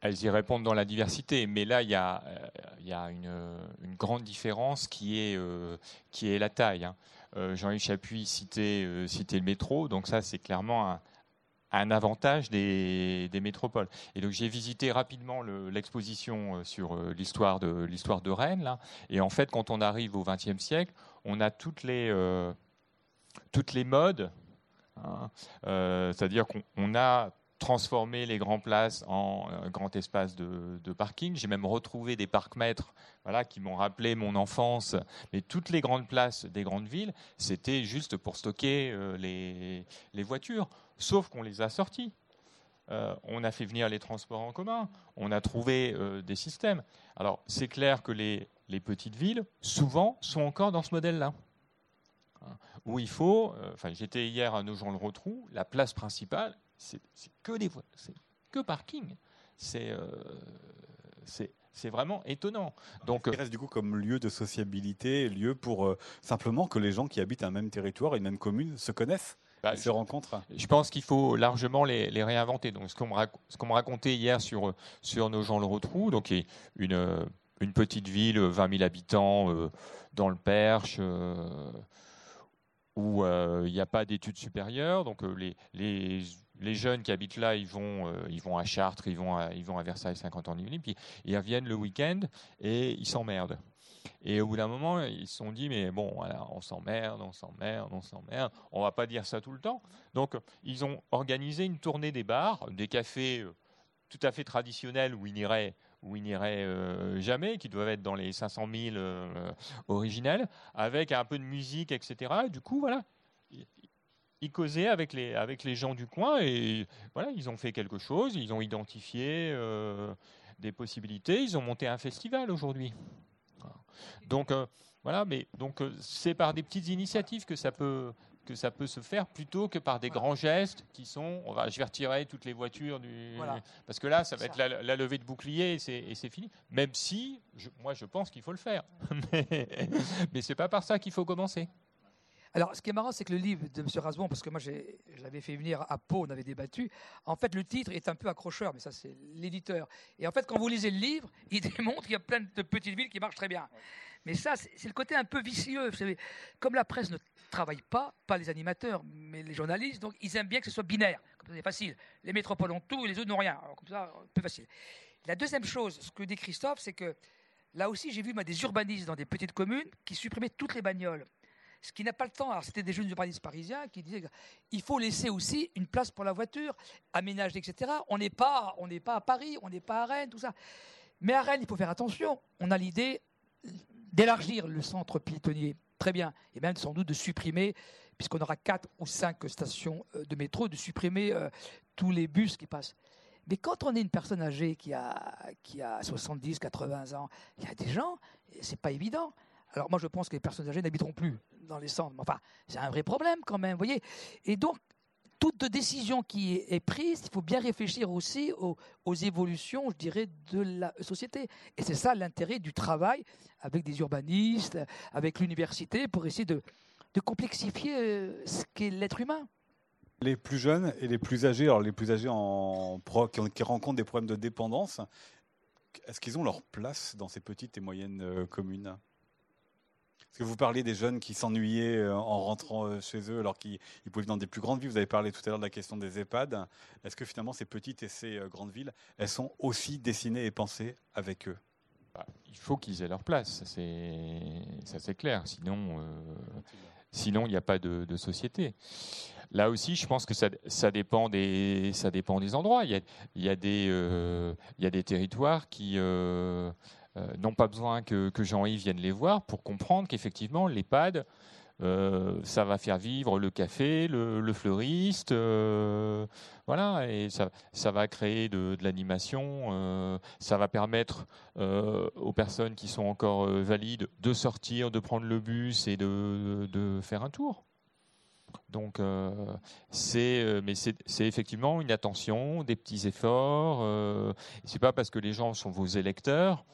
elles y répondent dans la diversité, mais là, il y a, euh, une, grande différence qui est, euh, la taille. Hein. Jean-Yves Chapuis citait, le métro, donc ça, c'est clairement un, avantage des, métropoles. Et donc j'ai visité rapidement l'exposition euh, sur euh, l'histoire de de Rennes. Là. Et en fait, quand on arrive au XXe siècle, on a toutes les euh, modes. Hein. C'est-à-dire qu'on a transformé les grands places en grand espace de, de parking. J'ai même retrouvé des parcs-mètres voilà, qui m'ont rappelé mon enfance. Mais toutes les grandes places des grandes villes, c'était juste pour stocker les, voitures sauf qu'on les a sortis. Euh, on a fait venir les transports en commun, on a trouvé euh, des systèmes. Alors c'est clair que les, petites villes, souvent, sont encore dans ce modèle-là. Où il faut, euh, enfin j'étais hier à Nogent-le-Rotrou, la place principale, c'est que des c'est que parking. C'est c'est vraiment étonnant. Donc, il reste du coup comme lieu de sociabilité, lieu pour simplement que les gens qui habitent un même territoire, une même commune, se connaissent bah, se rencontrent Je pense qu'il faut largement les, réinventer. Donc, ce qu'on me, racontait hier sur, sur nos gens le retrouvent, donc une, une petite ville, 20 000 habitants euh, dans le Perche, euh, où euh, il n'y a pas d'études supérieures. Donc, les, les, les, jeunes qui habitent là, ils vont, ils vont à Chartres, ils vont à, ils vont à Versailles 50 ans de puis ils reviennent le week-end et ils s'emmerdent. Et au bout d'un moment, ils se sont dit, mais bon, on s'emmerde, on s'emmerde, on s'emmerde. On va pas dire ça tout le temps. Donc, ils ont organisé une tournée des bars, des cafés euh, tout à fait traditionnels où ils n'iraient où ils n'iraient euh, jamais, qui doivent être dans les 500 000 euh, originels, avec un peu de musique, etc. du coup, voilà, ils causaient avec les, gens du coin et voilà, ils ont fait quelque chose, ils ont identifié des possibilités, ils ont monté un festival aujourd'hui. Donc euh, voilà, mais donc euh, c'est par des petites initiatives que ça peut que ça peut se faire plutôt que par des grands gestes qui sont on va je vais retirer toutes les voitures du parce que là ça va être la, levée de bouclier et c'est fini. Même si moi je pense qu'il faut le faire. Mais, mais c'est pas par ça qu'il faut commencer Alors, ce qui est marrant, c'est que le livre de M. Rasbon, parce que moi, je l'avais fait venir à Pau, on avait débattu, en fait, le titre est un peu accrocheur, mais ça, c'est l'éditeur. Et en fait, quand vous lisez le livre, il démontre qu'il y a plein de petites villes qui marchent très bien. Mais ça, c'est le côté un peu vicieux. Vous savez, comme la presse ne travaille pas, pas les animateurs, mais les journalistes, donc ils aiment bien que ce soit binaire. Comme ça, c'est facile. Les métropoles ont tout et les autres n'ont rien. comme ça, peu facile. La deuxième chose, ce que dit Christophe, c'est que là aussi, j'ai vu des urbanistes dans des petites communes qui supprimaient toutes les bagnoles. Ce qui n'a pas le temps. Alors, c'était des jeunes urbanistes parisiens qui disaient qu'il faut laisser aussi une place pour la voiture, aménager, etc. On n'est pas, pas à Paris, on n'est pas à Rennes, tout ça. Mais à Rennes, il faut faire attention. On a l'idée d'élargir le centre piétonnier. Très bien. Et même sans doute de supprimer, puisqu'on aura quatre ou cinq stations euh, de métro, de supprimer euh, tous les bus qui passent. Mais quand on est une personne âgée qui a, qui a 70, 80 ans, il y a des gens, c'est pas évident. Alors moi, je pense que les personnes âgées n'habiteront plus dans les centres. Enfin, c'est un vrai problème quand même, vous voyez. Et donc, toute décision qui est prise, il faut bien réfléchir aussi aux, évolutions, je dirais, de la société. Et c'est ça l'intérêt du travail avec des urbanistes, avec l'université, pour essayer de, complexifier euh, ce qu'est l'être humain. Les plus jeunes et les plus âgés, alors les plus âgés en qui, qui rencontrent des problèmes de dépendance, est-ce qu'ils ont leur place dans ces petites et moyennes euh, communes? Est-ce que vous parliez des jeunes qui s'ennuyaient euh, en rentrant euh, chez eux alors qu'ils pouvaient vivre dans des plus grandes villes. Vous avez parlé tout à l'heure de la question des EHPAD. Est-ce que finalement ces petites et ces euh, grandes villes, elles sont aussi dessinées et pensées avec eux? Bah, Il faut qu'ils aient leur place, ça c'est clair. Sinon, il n'y a pas de, société. Là aussi, je pense que ça, dépend, des, ça dépend des endroits. Il y a, des, territoires qui n'ont pas besoin que, Jean-Yves vienne les voir pour comprendre qu'effectivement, l'EHPAD, euh, ça va faire vivre le café, le, fleuriste, euh, voilà, et ça, ça, va créer de, l'animation, ça va permettre aux personnes qui sont encore valides de sortir, de prendre le bus et de, faire un tour. Donc, c'est, c'est, effectivement une attention, des petits efforts. Euh, c'est pas parce que les gens sont vos électeurs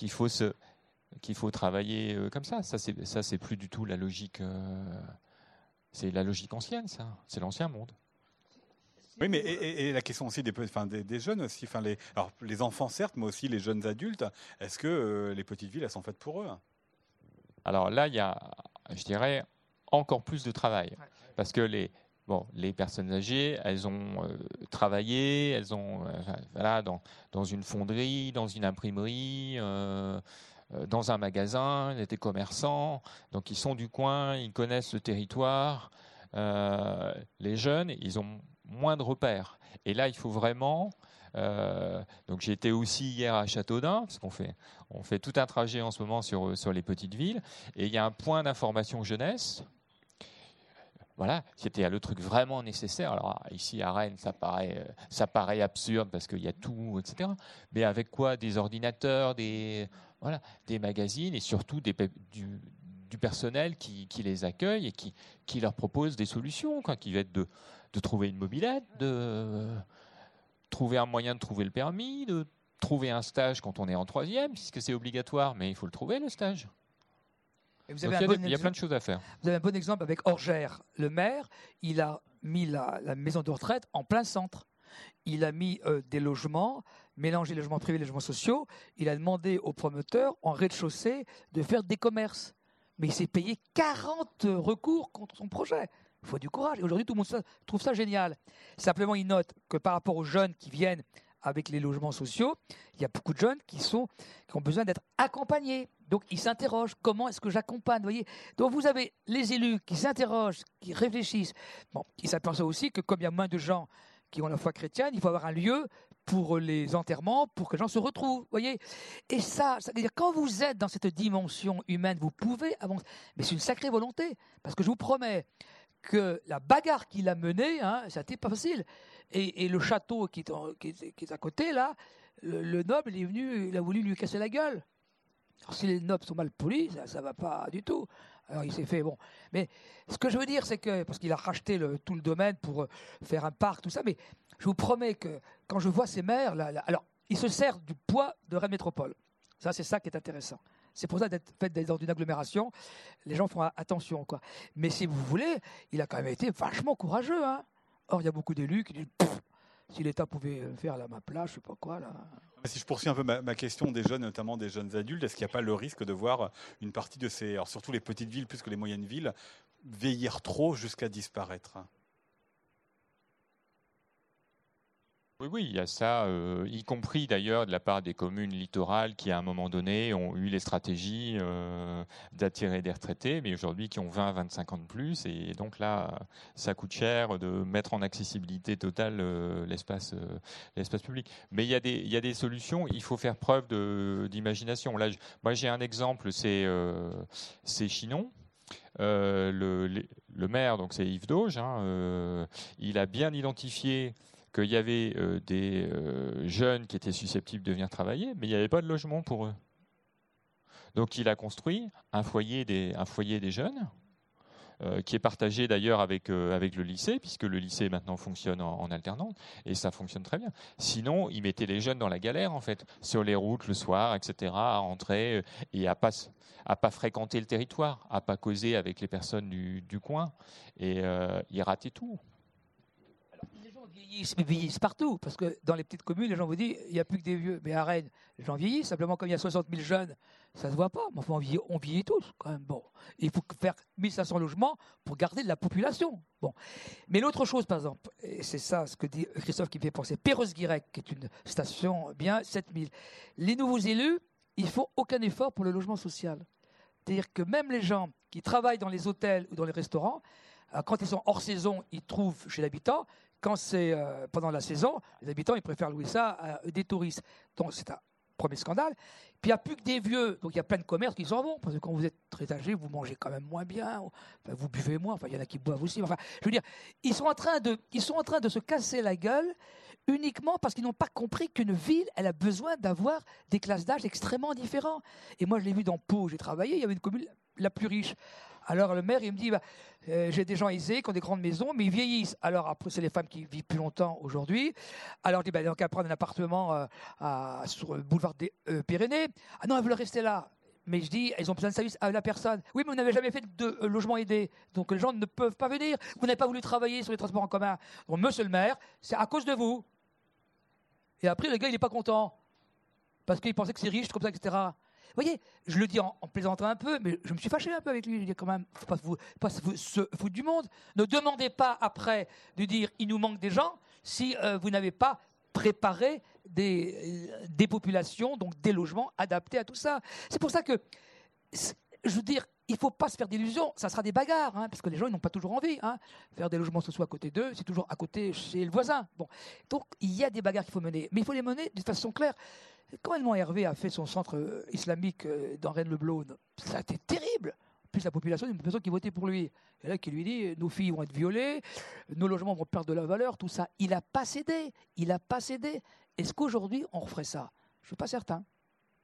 qu'il faut se qu'il faut travailler euh, comme ça. Ça c'est ça c'est plus du tout la logique. Euh, c'est la logique ancienne, ça. C'est l'ancien monde. Oui, mais et, la question aussi des, enfin, des, jeunes aussi, enfin les, alors les enfants certes, mais aussi les jeunes adultes. Est-ce que euh, les petites villes elles sont faites pour eux? Alors là, il y a, je dirais, encore plus de travail, parce que les Bon, les personnes âgées, elles ont euh, travaillé, elles ont euh, voilà, dans, dans, une fonderie, dans une imprimerie, euh, dans un magasin, elles étaient commerçants, donc ils sont du coin, ils connaissent le territoire. les jeunes, ils ont moins de repères. Et là, il faut vraiment donc j'ai aussi hier à Châteaudun, parce qu'on fait, on fait tout un trajet en ce moment sur, sur les petites villes, et il y a un point d'information jeunesse voilà, c'était le truc vraiment nécessaire. Alors ici à Rennes, ça paraît, euh, ça paraît absurde parce qu'il y a tout, etc. Mais avec quoi? Des ordinateurs, des, voilà, des magazines et surtout du, personnel qui, les accueille et qui, qui leur propose des solutions, quoi, qui va être de, de trouver une mobilette, de trouver un moyen de trouver le permis, de trouver un stage quand on est en troisième, puisque c'est obligatoire, mais il faut le trouver le stage il, y a, plein de choses à faire. Vous avez un bon exemple avec Orgère. Le maire, il a mis la, maison de retraite en plein centre. Il a mis euh, des logements, mélangé logements privés et logements sociaux. Il a demandé aux promoteurs, en rez-de-chaussée, de faire des commerces. Mais il s'est payé 40 recours contre son projet. Il faut du courage. Et aujourd'hui, tout le monde trouve ça génial. Simplement, il note que par rapport aux jeunes qui viennent avec les logements sociaux, il y a beaucoup de jeunes qui, sont, qui ont besoin d'être accompagnés. Donc ils s'interrogent, comment est-ce que j'accompagne voyez? Donc vous avez les élus qui s'interrogent, qui réfléchissent. Bon, ils s'aperçoivent aussi que comme il y a moins de gens qui ont la foi chrétienne, il faut avoir un lieu pour les enterrements, pour que les gens se retrouvent, voyez? Et ça, ça veut dire quand vous êtes dans cette dimension humaine, vous pouvez avancer. Mais c'est une sacrée volonté, parce que je vous promets que la bagarre qu'il a menée, hein, ça n'était pas facile. Et, le château qui est, à côté, là, le, noble, il est venu, il a voulu lui casser la gueule. Alors, si les nobles sont mal polis, ça ne va pas du tout. Alors il s'est fait bon. Mais ce que je veux dire, c'est que, parce qu'il a racheté tout le domaine pour euh, faire un parc, tout ça, mais je vous promets que quand je vois ces maires, là, alors il se sert du poids de Rennes Métropole. Ça, c'est ça qui est intéressant. C'est pour ça d'être fait dans une agglomération, les gens font attention. Mais si vous voulez, il a quand même été vachement courageux. Hein. Or, il y a beaucoup d'élus qui disent si l'État pouvait faire la ma place, je sais pas quoi là. Si je poursuis un peu ma, question des jeunes, notamment des jeunes adultes, est-ce qu'il n'y a pas le risque de voir une partie de ces, alors surtout les petites villes plus que les moyennes villes, vieillir trop jusqu'à disparaître? Oui, oui, il y a ça, euh, y compris d'ailleurs de la part des communes littorales qui, à un moment donné, ont eu les stratégies euh, d'attirer des retraités, mais aujourd'hui qui ont 20, 25 ans de plus. Et donc là, ça coûte cher de mettre en accessibilité totale euh, l'espace public. Mais il y, a des, solutions, il faut faire preuve d'imagination. Là, moi, j'ai un exemple, c'est Chinon. le, le, maire, donc c'est Yves Dauge, hein, il a bien identifié qu'il y avait euh, des euh, jeunes qui étaient susceptibles de venir travailler, mais il n'y avait pas de logement pour eux. Donc il a construit un foyer des, jeunes, euh, qui est partagé d'ailleurs avec, le lycée, puisque le lycée maintenant fonctionne en, alternance, et ça fonctionne très bien. Sinon, il mettait les jeunes dans la galère, en fait, sur les routes le soir, etc., à rentrer et à pas, pas fréquenter le territoire, à pas causer avec les personnes du, du coin, et il ratait tout vieillissent, mais vieillissent partout, parce que dans les petites communes, les gens vous disent, il n'y a plus que des vieux. Mais à Rennes, les gens vieillissent, simplement comme il y a 60 000 jeunes, ça ne se voit pas. Mais enfin, on vieillit, on vieillit tous, quand même. Bon, il faut faire 1500 logements pour garder de la population. Bon. Mais l'autre chose, par exemple, et c'est ça ce que dit Christophe qui me fait penser, Perros-Guirec, qui est une station bien 7000. Les nouveaux élus, ils font aucun effort pour le logement social. C'est-à-dire que même les gens qui travaillent dans les hôtels ou dans les restaurants, euh, quand ils sont hors saison, ils trouvent chez l'habitant. Quand c'est euh, pendant la saison, les habitants ils préfèrent louer ça à des touristes. Donc c'est un premier scandale. Puis il n'y a plus que des vieux, donc il y a plein de commerces qui s'en vont, parce que quand vous êtes très âgé, vous mangez quand même moins bien, vous buvez moins, enfin il y en a qui boivent aussi. Enfin, je veux dire, ils sont en train de, ils sont en train de se casser la gueule uniquement parce qu'ils n'ont pas compris qu'une ville, elle a besoin d'avoir des classes d'âge extrêmement différentes. Et moi, je l'ai vu dans Pau, j'ai travaillé, il y avait une commune la plus riche. Alors le maire, il me dit, bah, euh, j'ai des gens aisés qui ont des grandes maisons, mais ils vieillissent. Alors après, c'est les femmes qui vivent plus longtemps aujourd'hui. Alors je dis, bah, donc, prendre un appartement euh, à, sur le boulevard des euh, Pyrénées. Ah non, elles veulent rester là. Mais je dis, elles ont besoin de service à la personne. Oui, mais vous n'avez jamais fait de logement aidé. Donc les gens ne peuvent pas venir. Vous n'avez pas voulu travailler sur les transports en commun. Donc, monsieur le maire, c'est à cause de vous. Et après, le gars, il n'est pas content. Parce qu'il pensait que c'est riche, comme ça, etc. Vous voyez, je le dis en, plaisantant un peu, mais je me suis fâché un peu avec lui. Je dis quand même, faut pas, vous, pas vous, se foutre du monde. Ne demandez pas après de dire il nous manque des gens si euh, vous n'avez pas préparé des, euh, des populations, donc des logements adaptés à tout ça. C'est pour ça que, je veux dire, il ne faut pas se faire d'illusions. Ça sera des bagarres, hein, parce que les gens n'ont pas toujours envie. Hein. Faire des logements ce soit à côté d'eux, c'est toujours à côté chez le voisin. Bon. Donc, il y a des bagarres qu'il faut mener. Mais il faut les mener de façon claire. Quand Edmond Hervé a fait son centre euh, islamique euh, dans Rennes-le-Blône, ça a été terrible. Plus, la population, une personne qui votait pour lui. Et là, qui lui dit nos filles vont être violées, nos logements vont perdre de la valeur, tout ça. Il n'a pas cédé. Il n'a pas cédé. Est-ce qu'aujourd'hui, on referait ça? Je ne suis pas certain.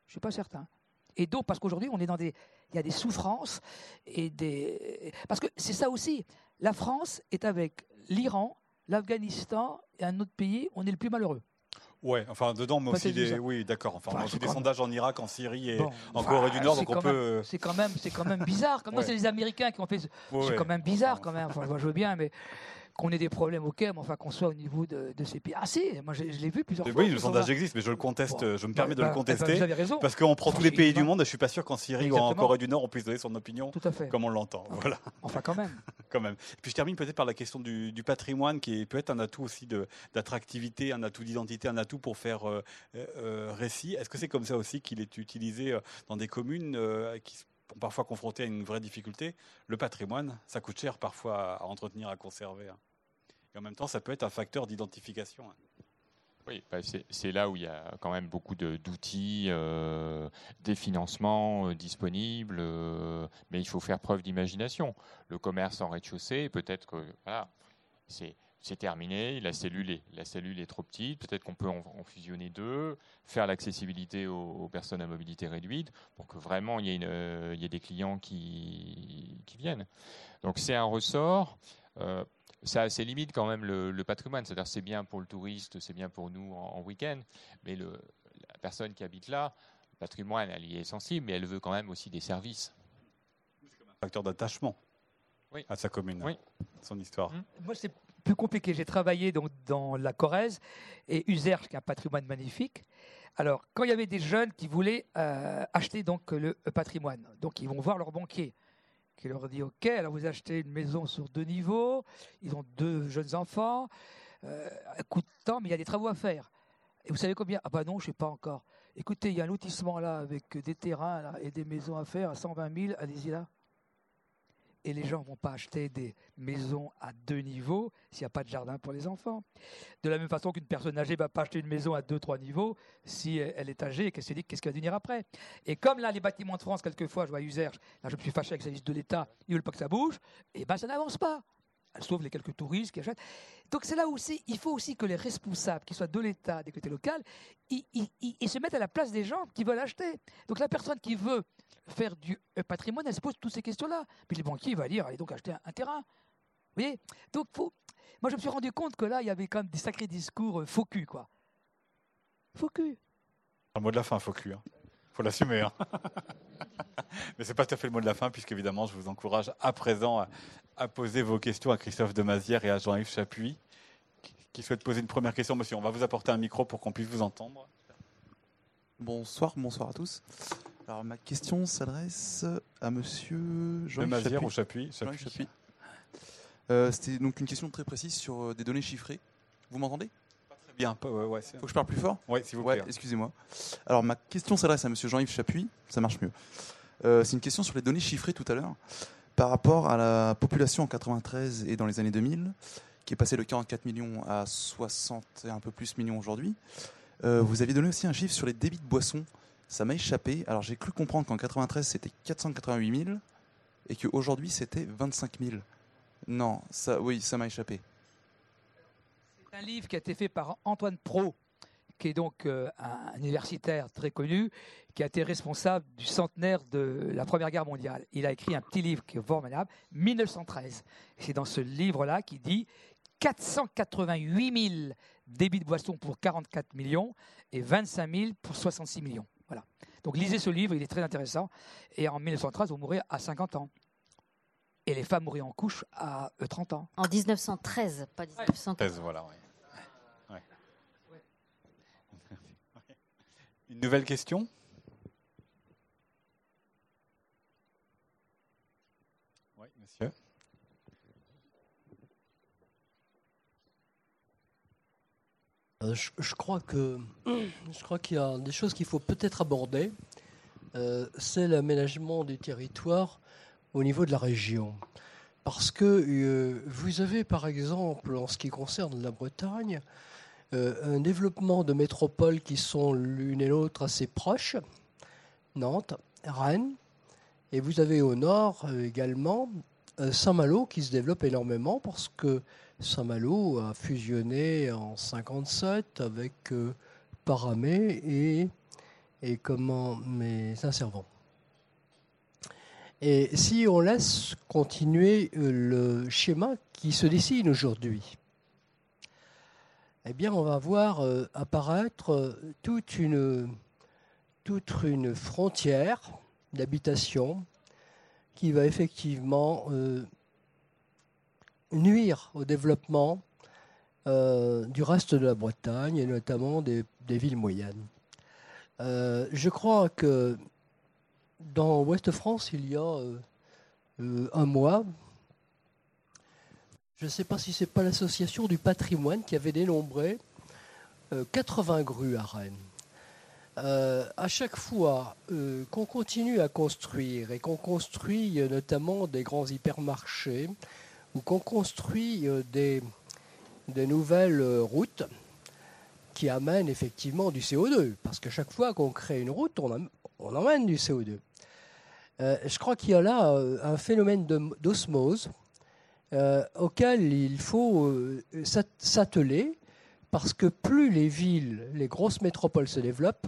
Je ne suis pas certain. Et donc, parce qu'aujourd'hui, on est dans des, il y a des souffrances et des, parce que c'est ça aussi. La France est avec l'Iran, l'Afghanistan et un autre pays, on est le plus malheureux. Ouais, enfin dedans, mais aussi des, oui, d'accord. Enfin, aussi des sondages en Irak, en Syrie et en Corée du Nord, donc on peut. C'est quand même, c'est quand même bizarre. Comme c'est les Américains qui ont fait. c'est quand même bizarre, quand même. Enfin, je veux bien, mais qu'on ait des problèmes au mais enfin qu'on soit au niveau de, ces pays. Ah si, moi je, l'ai vu plusieurs fois. Oui, le sondage existe, mais je le conteste, je me permets de le bah, contester. Bah, raison. Parce qu'on prend tous les pays du monde, et je suis pas sûr qu'en Syrie ou en Corée du Nord, on puisse donner son opinion Tout à fait. comme on l'entend. Voilà. Enfin quand même. quand même. Et puis je termine peut-être par la question du, patrimoine, qui peut être un atout aussi d'attractivité, un atout d'identité, un atout pour faire euh, euh, récit. Est-ce que c'est comme ça aussi qu'il est utilisé euh, dans des communes qui sont parfois confrontées à une vraie difficulté Le patrimoine, ça coûte cher parfois à entretenir, à conserver. Hein en même temps, ça peut être un facteur d'identification. Hein. Oui, bah, c'est là où il y a quand même beaucoup d'outils, euh, des financements euh, disponibles, euh, mais il faut faire preuve d'imagination. Le commerce en rez-de-chaussée, peut-être que voilà, c'est terminé, la cellule est, la cellule est trop petite, peut-être qu'on peut en, fusionner deux, faire l'accessibilité aux, personnes à mobilité réduite pour que vraiment il y ait, il y ait des clients qui, qui viennent. Donc c'est un ressort ça a ses limites quand même le, patrimoine. C'est-à-dire c'est bien pour le touriste, c'est bien pour nous en, week-end, mais le, la personne qui habite là, patrimoine, elle y est sensible, mais elle veut quand même aussi des services. Facteur d'attachement Oui. à sa commune, Oui. son histoire. Moi, c'est plus compliqué. J'ai travaillé donc dans la Corrèze et Uzerche, qui a un patrimoine magnifique. Alors, quand il y avait des jeunes qui voulaient euh, acheter donc le patrimoine, donc ils vont voir leur banquier, qui leur dit OK, alors vous achetez une maison sur deux niveaux, ils ont deux jeunes enfants, euh, coûte tant, mais il y a des travaux à faire. Et vous savez combien? Ah bah non, je sais pas encore. Écoutez, il y a un lotissement là avec des terrains et des maisons à faire à 120 000, allez-y là. Et les gens ne vont pas acheter des maisons à deux niveaux s'il n'y a pas de jardin pour les enfants. De la même façon qu'une personne âgée ne va pas acheter une maison à deux, trois niveaux si elle est âgée et qu'elle se dit qu'est-ce qu'elle va devenir après? Et comme là, les bâtiments de France, quelquefois, je vois Userge, là je me suis fâché avec le service de l'État, ils ne veulent pas que ça bouge, et ben ça n'avance pas. Sauf les quelques touristes qui achètent. Donc c'est là aussi, il faut aussi que les responsables, qu'ils soient de l'État, des côtés locaux, ils, se mettent à la place des gens qui veulent acheter. Donc la personne qui veut faire du euh, patrimoine, elle se pose toutes ces questions-là. Puis le banquier il va dire, allez donc acheter un, terrain. Vous voyez? Donc faut... moi je me suis rendu compte que là, il y avait quand même des sacrés discours euh, faux cul, quoi. Faux cul. Un mot de la fin, faut cul. hein. Faut l'assumer. hein. Mais c'est pas tout à fait le mot de la fin, puisque évidemment, je vous encourage à présent à, à poser vos questions à Christophe Demazière et à Jean-Yves Chapuis, qui, qui souhaitent poser une première question. Monsieur, on va vous apporter un micro pour qu'on puisse vous entendre. Bonsoir, bonsoir à tous. Alors ma question s'adresse à Monsieur Jean Demazière ou Chapuis. Chapuis, Jean-Yves Chapuis. Euh, C'était donc une question très précise sur euh, des données chiffrées. Vous m'entendez? Bien. Ouais, ouais, Faut que je parle plus fort s'il vous Ouais, excusez-moi. Alors ma question s'adresse à Monsieur Jean-Yves Chapuis. Ça marche mieux. Euh, C'est une question sur les données chiffrées tout à l'heure par rapport à la population en 93 et dans les années 2000, qui est passée de 44 millions à 60 et un peu plus millions aujourd'hui. Euh, vous aviez donné aussi un chiffre sur les débits de boissons. Ça m'a échappé. Alors j'ai cru comprendre qu'en 93 c'était 488 000 et qu'aujourd'hui c'était 25 000. Non, ça, oui, ça m'a échappé. C'est un livre qui a été fait par Antoine Pro, qui est donc euh, un universitaire très connu, qui a été responsable du centenaire de la Première Guerre mondiale. Il a écrit un petit livre qui est formidable, 1913. Et C'est dans ce livre-là qui dit 488 000 débits de boissons pour 44 millions et 25 000 pour 66 millions. Voilà. Donc lisez ce livre, il est très intéressant. Et en 1913, vous mourrez à 50 ans. Et les femmes mourraient en couche à euh, 30 ans. En 1913, pas 1913. Thèse, voilà. ouais. Ouais. Une nouvelle question? Oui, monsieur. Euh, Je, crois que je crois qu'il y a des choses qu'il faut peut-être aborder. Euh, c'est l'aménagement du territoire au niveau de la région. Parce que euh, vous avez par exemple, en ce qui concerne la Bretagne, un développement de métropoles qui sont l'une et l'autre assez proches, Nantes, Rennes, et vous avez au nord euh, également euh, Saint-Malo qui se développe énormément parce que Saint-Malo a fusionné en 57 avec euh, Paramé et, comment mes Saint-Servant. Et si on laisse continuer euh, le schéma qui se dessine aujourd'hui, eh bien, on va voir euh, apparaître euh, toute une, toute une frontière d'habitation qui va effectivement euh, nuire au développement du reste de la Bretagne et notamment des, villes moyennes. Je crois que dans Ouest France, il y a un mois, je ne sais pas si c'est pas l'association du patrimoine qui avait dénombré euh, 80 grues à Rennes. Euh, à chaque fois euh, qu'on continue à construire et qu'on construit euh, notamment des grands hypermarchés ou qu'on construit euh, des, nouvelles euh, routes qui amènent effectivement du CO2, parce qu'à chaque fois qu'on crée une route, on, emmène du CO2. Euh, je crois qu'il y a là euh, un phénomène d'osmose euh, auquel il faut euh, s'at- s'atteler, parce que plus les villes, les grosses métropoles se développent,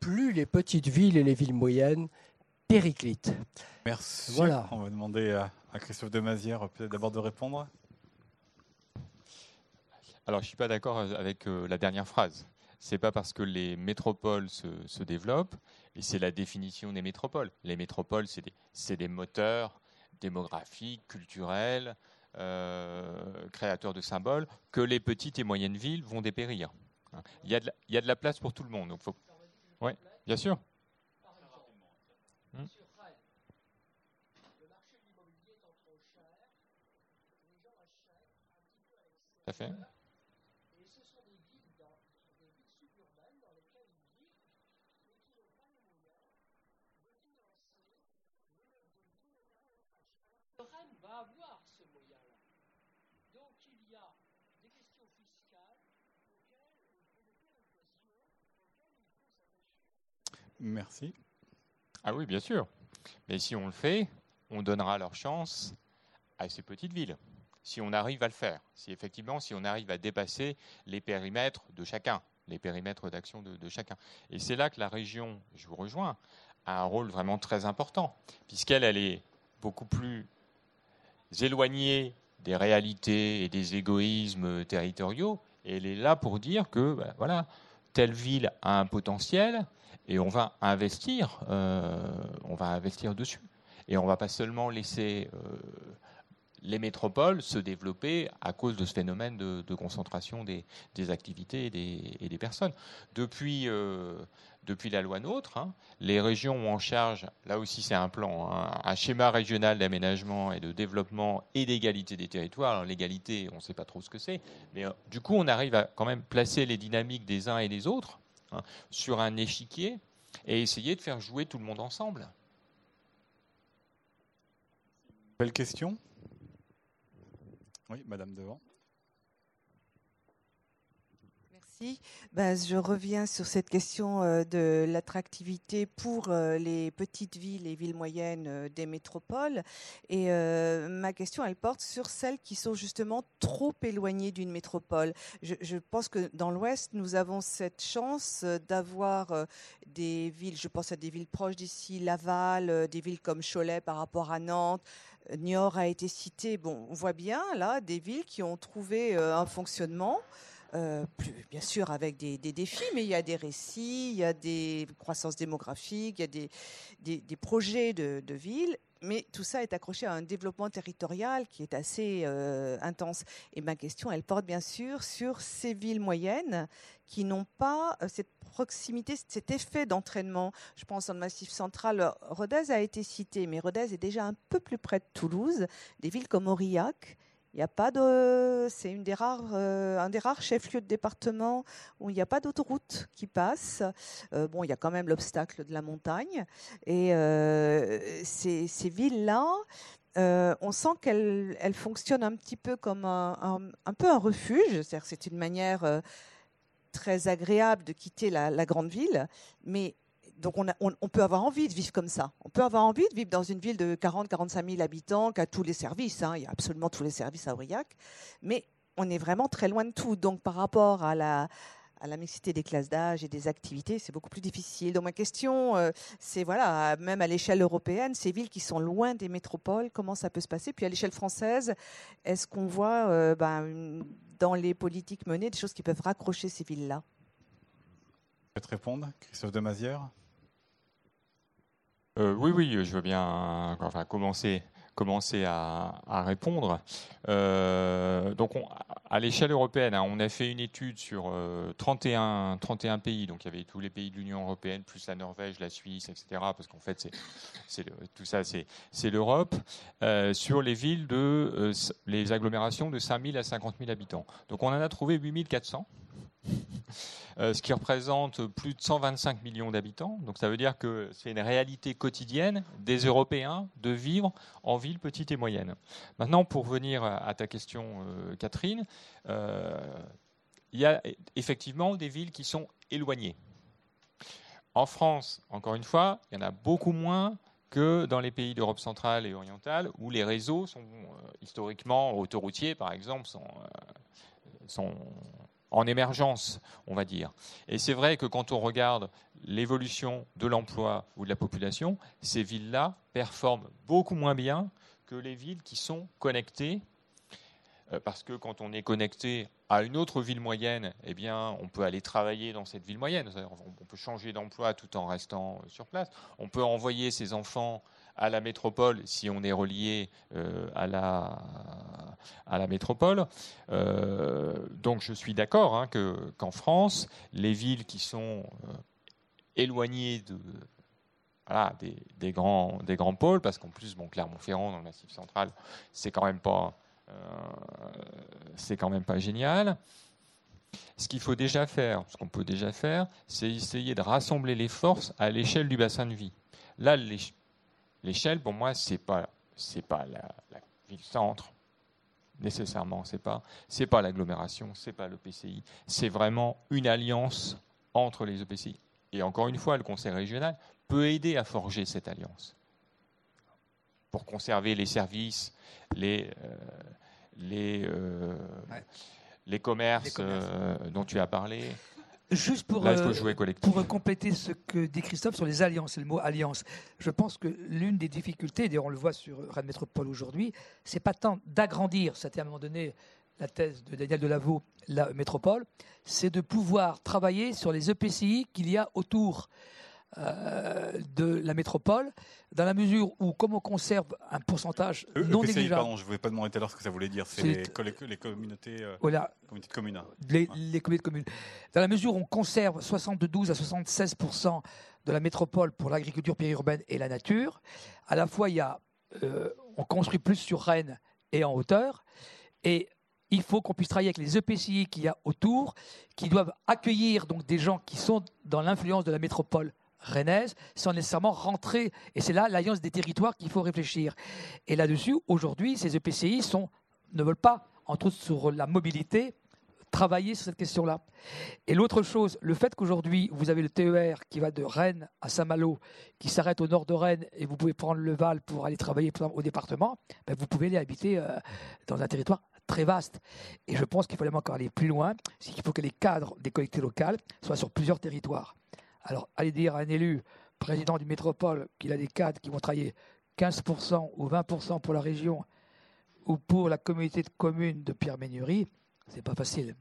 plus les petites villes et les villes moyennes périclitent. Merci. Voilà. On va demander à, à Christophe Demazière peut-être d'abord de répondre. Alors, je ne suis pas d'accord avec euh, la dernière phrase. c'est pas parce que les métropoles se, développent, et c'est la définition des métropoles. Les métropoles, c'est des, des, moteurs démographiques, culturels, euh, créateurs de symboles, que les petites et moyennes villes vont dépérir. Il y a de la, de la place pour tout le monde. Donc. Oui, bien sûr. À fait. Merci. Ah oui, bien sûr. Mais si on le fait, on donnera leur chance à ces petites villes. Si on arrive à le faire, si effectivement, si on arrive à dépasser les périmètres de chacun, les périmètres d'action de, chacun. Et c'est là que la région, je vous rejoins, a un rôle vraiment très important, puisqu'elle elle est beaucoup plus éloignée des réalités et des égoïsmes territoriaux, et elle est là pour dire que ben, voilà, telle ville a un potentiel, et on va investir, euh, on va investir dessus. Et on ne va pas seulement laisser euh, les métropoles se développer à cause de ce phénomène de, concentration des, activités et des, personnes. Depuis, euh, depuis la loi NOTRe, hein, les régions ont en charge, là aussi c'est un plan, hein, un schéma régional d'aménagement et de développement et d'égalité des territoires. L'égalité, on ne sait pas trop ce que c'est, mais du coup on arrive à quand même placer les dynamiques des uns et des autres Hein, sur un échiquier et essayer de faire jouer tout le monde ensemble. Belle question Oui, Madame Devant. Bah, je reviens sur cette question euh, de l'attractivité pour euh, les petites villes et villes moyennes euh, des métropoles. Et ma question, elle porte sur celles qui sont justement trop éloignées d'une métropole. Je, pense que dans l'Ouest, nous avons cette chance d'avoir des villes, je pense à des villes proches d'ici, Laval, des villes comme Cholet par rapport à Nantes, Niort a été cité. Bon, on voit bien là des villes qui ont trouvé un fonctionnement. Euh, bien sûr avec des, défis, mais il y a des récits, il y a des croissances démographiques, il y a des, projets de, de ville mais tout ça est accroché à un développement territorial qui est assez euh, intense. Et ma question, elle porte bien sûr sur ces villes moyennes qui n'ont pas euh, cette proximité, cet effet d'entraînement. Je pense le Massif central, Rodez a été cité, mais Rodez est déjà un peu plus près de Toulouse. Des villes comme Aurillac, il n'y a pas de, c'est une des rares, euh, un des rares chefs-lieux de département où il n'y a pas d'autoroute qui passe. Euh, bon, il y a quand même l'obstacle de la montagne. Et euh, ces, villes-là, on sent qu'elles elles fonctionnent un petit peu comme un, un, peu un refuge. C'est-à-dire c'est une manière très agréable de quitter la, la grande ville, mais donc on, peut avoir envie de vivre comme ça. On peut avoir envie de vivre dans une ville de 40-45 000 habitants qui a tous les services. Hein. Il y a absolument tous les services à Aurillac. Mais on est vraiment très loin de tout. Donc par rapport à la, mixité des classes d'âge et des activités, c'est beaucoup plus difficile. Donc ma question, euh, c'est voilà, même à l'échelle européenne, ces villes qui sont loin des métropoles, comment ça peut se passer? Puis à l'échelle française, est-ce qu'on voit euh, ben, dans les politiques menées des choses qui peuvent raccrocher ces villes-là? Peut répondre, Christophe de Mazière euh, oui, oui, je veux bien commencer, à, répondre. Euh, donc, à l'échelle européenne, hein, on a fait une étude sur 31, euh, 31 pays. Donc, il y avait tous les pays de l'Union européenne, plus la Norvège, la Suisse, etc. Parce qu'en fait, c'est, tout ça, c'est, l'Europe. sur les villes de les agglomérations de 5 000 à 50 000 habitants. Donc, on en a trouvé 8 400. Euh, ce qui représente plus de 125 millions d'habitants. Donc ça veut dire que c'est une réalité quotidienne des Européens de vivre en ville petite et moyenne. Maintenant, pour venir à ta question, euh, Catherine, euh, il y a effectivement des villes qui sont éloignées. En France, encore une fois, il y en a beaucoup moins que dans les pays d'Europe centrale et orientale, où les réseaux sont historiquement autoroutiers, par exemple, sont, sont en émergence, on va dire. Et c'est vrai que quand on regarde l'évolution de l'emploi ou de la population, ces villes-là performent beaucoup moins bien que les villes qui sont connectées. Euh, parce que quand on est connecté à une autre ville moyenne, eh bien, on peut aller travailler dans cette ville moyenne. On peut changer d'emploi tout en restant sur place. On peut envoyer ses enfants à la métropole si on est relié euh, à, la, à la métropole. Euh, donc je suis d'accord hein, qu'en France, les villes qui sont euh, éloignées de, voilà, des, des, grands, des grands pôles, parce qu'en plus, bon, Clermont-Ferrand, dans le Massif central, c'est quand même pas, c'est quand même pas génial. Ce qu'il faut déjà faire, ce qu'on peut déjà faire, c'est essayer de rassembler les forces à l'échelle du bassin de vie. Là, L'échelle, pour moi, c'est pas c'est pas la, ville-centre nécessairement, c'est pas c'est pas l'agglomération, c'est pas l'EPCI, c'est vraiment une alliance entre les EPCI. Et encore une fois, le Conseil régional peut aider à forger cette alliance pour conserver les services, les euh, les, euh, les commerces, euh, dont tu as parlé. Juste pour, euh, pour compléter ce que dit Christophe sur les alliances et le mot alliance, je pense que l'une des difficultés, et on le voit sur Rennes Métropole aujourd'hui, c'est pas tant d'agrandir, c'était à un moment donné la thèse de Daniel Delaveau, la métropole, c'est de pouvoir travailler sur les EPCI qu'il y a autour. Euh, de la métropole, dans la mesure où, comme on conserve un pourcentage e non négligeable. Pardon, je ne voulais pas demander tout à l'heure ce que ça voulait dire. C'est les, les, communautés, euh, voilà. communautés de communes. Les, communautés de communes. Dans la mesure où on conserve 72 à 76% de la métropole pour l'agriculture périurbaine et la nature, à la fois, il y a, euh, on construit plus sur Rennes et en hauteur. Et il faut qu'on puisse travailler avec les EPCI qu'il y a autour, qui doivent accueillir donc des gens qui sont dans l'influence de la métropole rennaise sans nécessairement rentrer. Et c'est là l'alliance des territoires qu'il faut réfléchir. Et là-dessus, aujourd'hui, ces EPCI ne veulent pas, entre autres sur la mobilité, travailler sur cette question-là. Et l'autre chose, le fait qu'aujourd'hui, vous avez le TER qui va de Rennes à Saint-Malo, qui s'arrête au nord de Rennes, et vous pouvez prendre le Val pour aller travailler au département, ben vous pouvez aller habiter euh, dans un territoire très vaste. Et je pense qu'il faut encore aller plus loin, c'est qu'il faut que les cadres des collectivités locales soient sur plusieurs territoires. Alors, aller dire à un élu, président du métropole, qu'il a des cadres qui vont travailler 15% ou 20% pour la région ou pour la communauté de communes de Pierre-Ménurie, c'est pas facile.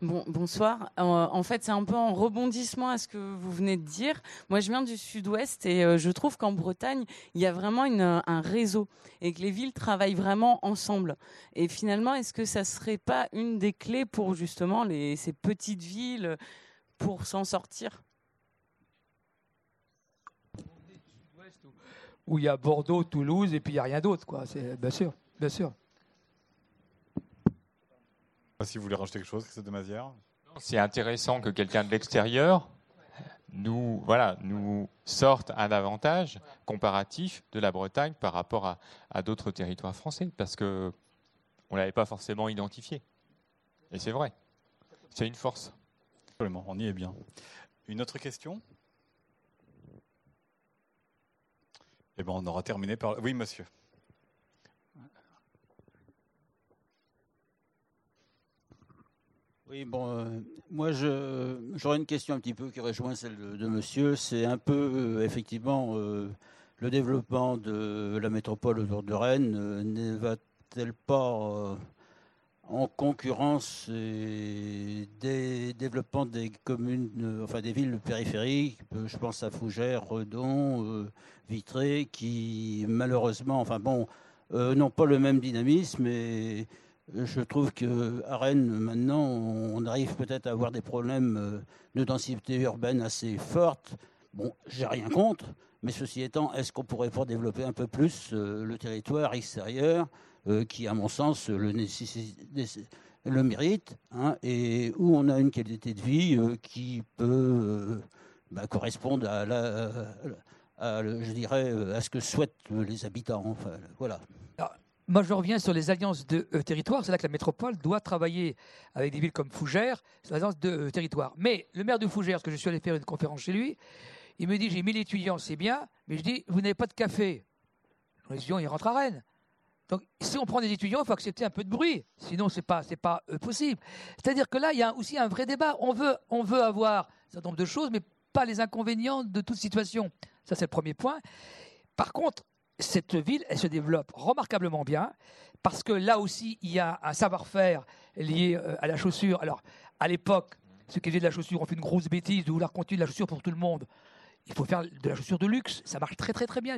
Bon, bonsoir. Euh, en fait, c'est un peu en rebondissement à ce que vous venez de dire. Moi, je viens du sud-ouest et euh, je trouve qu'en Bretagne, il y a vraiment un réseau et que les villes travaillent vraiment ensemble. Et finalement, est-ce que ça serait pas une des clés pour justement ces petites villes pour s'en sortir Où il y a Bordeaux, Toulouse, et puis il n'y a rien d'autre, quoi. C'est bien sûr, bien sûr. Si vous voulez rajouter quelque chose, Christophe de Mazière C'est intéressant que quelqu'un de l'extérieur nous, voilà, nous sorte un avantage comparatif de la Bretagne par rapport à, à d'autres territoires français, parce que on l'avait pas forcément identifié. Et c'est vrai, c'est une force on y est bien. Une autre question? Eh bien, on aura terminé par... Oui, monsieur. Oui, bon, euh, moi j'aurais une question un petit peu qui rejoint celle de, monsieur. C'est un peu, euh, effectivement, euh, le développement de la métropole autour de Rennes ne va-t-elle pas en concurrence des développements des communes, euh, enfin des villes périphériques. Euh, je pense à Fougères, Redon, euh, Vitré, qui malheureusement, enfin bon, n'ont pas le même dynamisme. Et je trouve que à Rennes, maintenant, on arrive peut-être à avoir des problèmes de densité urbaine assez fortes. Bon, j'ai rien contre, mais ceci étant, est-ce qu'on pourrait pas développer un peu plus le territoire extérieur euh, qui, à mon sens, le, le mérite, hein, et où on a une qualité de vie euh, qui peut euh, bah, correspondre à, la, je dirais, à ce que souhaitent les habitants. Voilà. moi, je reviens sur les alliances de territoire. C'est là que la métropole doit travailler avec des villes comme Fougères sur les alliances de territoire. Mais le maire de Fougères, parce que je suis allé faire une conférence chez lui, il me dit j'ai 1000 étudiants, c'est bien, mais je dis vous n'avez pas de café. Les étudiants, ils rentrent à Rennes. Donc, si on prend des étudiants, il faut accepter un peu de bruit. Sinon, ce n'est pas, pas euh, possible. C'est-à-dire que là, il y a aussi un vrai débat. On veut, on veut avoir un certain nombre de choses, mais pas les inconvénients de toute situation. Ça, c'est le premier point. Par contre, cette ville, elle se développe remarquablement bien, parce que là aussi, il y a un savoir-faire lié euh, à la chaussure. Alors, à l'époque, ceux qui faisaient de la chaussure ont fait une grosse bêtise de vouloir continuer de la chaussure pour tout le monde. Il faut faire de la chaussure de luxe. Ça marche très, très, très bien.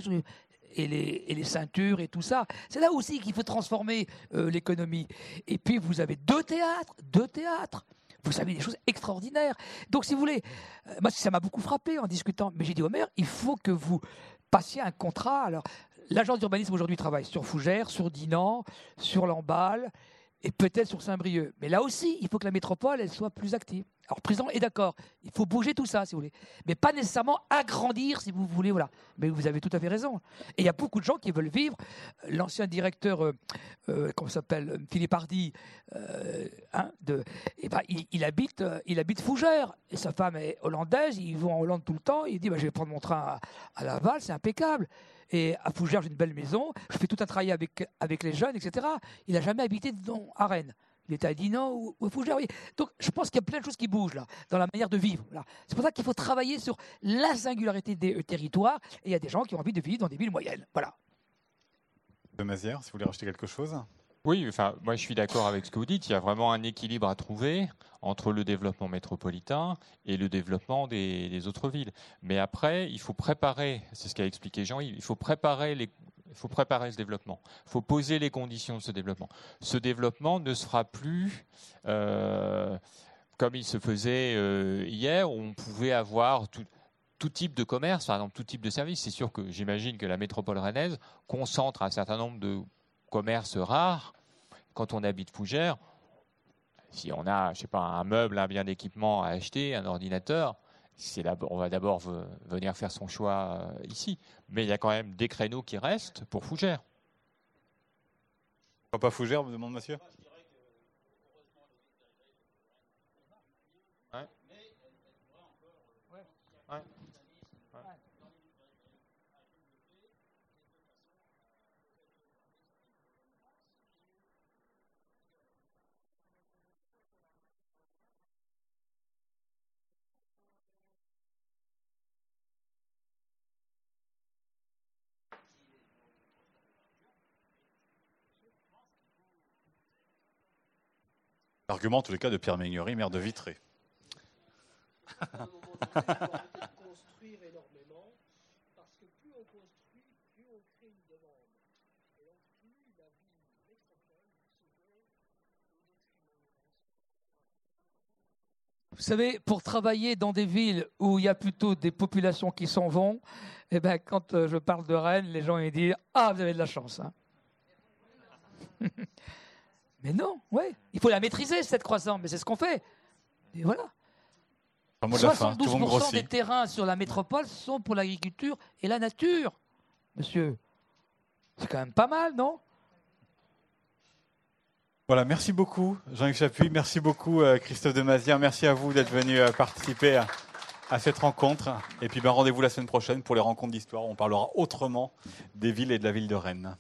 Et les, et les ceintures et tout ça. C'est là aussi qu'il faut transformer euh, l'économie. Et puis, vous avez deux théâtres, deux théâtres. Vous savez des choses extraordinaires. Donc, si vous voulez, euh, moi, ça m'a beaucoup frappé en discutant. Mais j'ai dit au maire, il faut que vous passiez un contrat. Alors, l'agence d'urbanisme aujourd'hui travaille sur Fougères, sur Dinan, sur Lamballe et peut-être sur Saint-Brieuc. Mais là aussi, il faut que la métropole elle soit plus active. Alors, président est d'accord, il faut bouger tout ça, si vous voulez. Mais pas nécessairement agrandir, si vous voulez, voilà. Mais vous avez tout à fait raison. Et il y a beaucoup de gens qui veulent vivre. L'ancien directeur, euh, euh comment s'appelle, Philippe Hardy, euh, hein, de, eh ben, il, habite, euh, il habite Fougères. Et sa femme est hollandaise, ils vont en Hollande tout le temps. Il dit, bah, je vais prendre mon train à, à Laval, c'est impeccable. Et à Fougères, j'ai une belle maison. Je fais tout un travail avec, avec les jeunes, etc. Il n'a jamais habité dans, à Rennes. Il était à Dinan ou, à Fougères. Donc, je pense qu'il y a plein de choses qui bougent là, dans la manière de vivre. C'est pour ça qu'il faut travailler sur la singularité des euh, territoires. Et il y a des gens qui ont envie de vivre dans des villes moyennes. Voilà. De Mazière, si vous voulez rajouter quelque chose oui, enfin, moi je suis d'accord avec ce que vous dites. Il y a vraiment un équilibre à trouver entre le développement métropolitain et le développement des, autres villes. Mais après, il faut préparer, c'est ce qu'a expliqué Jean, il faut préparer les, il faut préparer ce développement. Il faut poser les conditions de ce développement. Ce développement ne se fera plus euh, comme il se faisait euh, hier, où on pouvait avoir tout, tout, type de commerce, par exemple tout type de service. C'est sûr que j'imagine que la métropole rennaise concentre un certain nombre de commerce rare, quand on habite Fougères, si on a, pas, un meuble, un bien d'équipement à acheter, un ordinateur, c'est on va d'abord venir faire son choix euh, ici. Mais il y a quand même des créneaux qui restent pour Fougères. Pas Fougères, me demande monsieur Argument, en tous les cas, de Pierre Meignery, maire de Vitré. Vous savez, pour travailler dans des villes où il y a plutôt des populations qui s'en vont, eh ben, quand euh, je parle de Rennes, les gens ils disent Ah, vous avez de la chance. Hein. Mais non, ouais. Il faut la maîtriser, cette croissance, mais c'est ce qu'on fait. Et voilà. 72% des terrains sur la métropole sont pour l'agriculture et la nature, monsieur. C'est quand même pas mal, non? Voilà, merci beaucoup Jean-Yves Chapuis, merci beaucoup euh, Christophe Demazière, merci à vous d'être venu euh, participer à, cette rencontre. Et puis ben, rendez-vous la semaine prochaine pour les rencontres d'histoire. On parlera autrement des villes et de la ville de Rennes.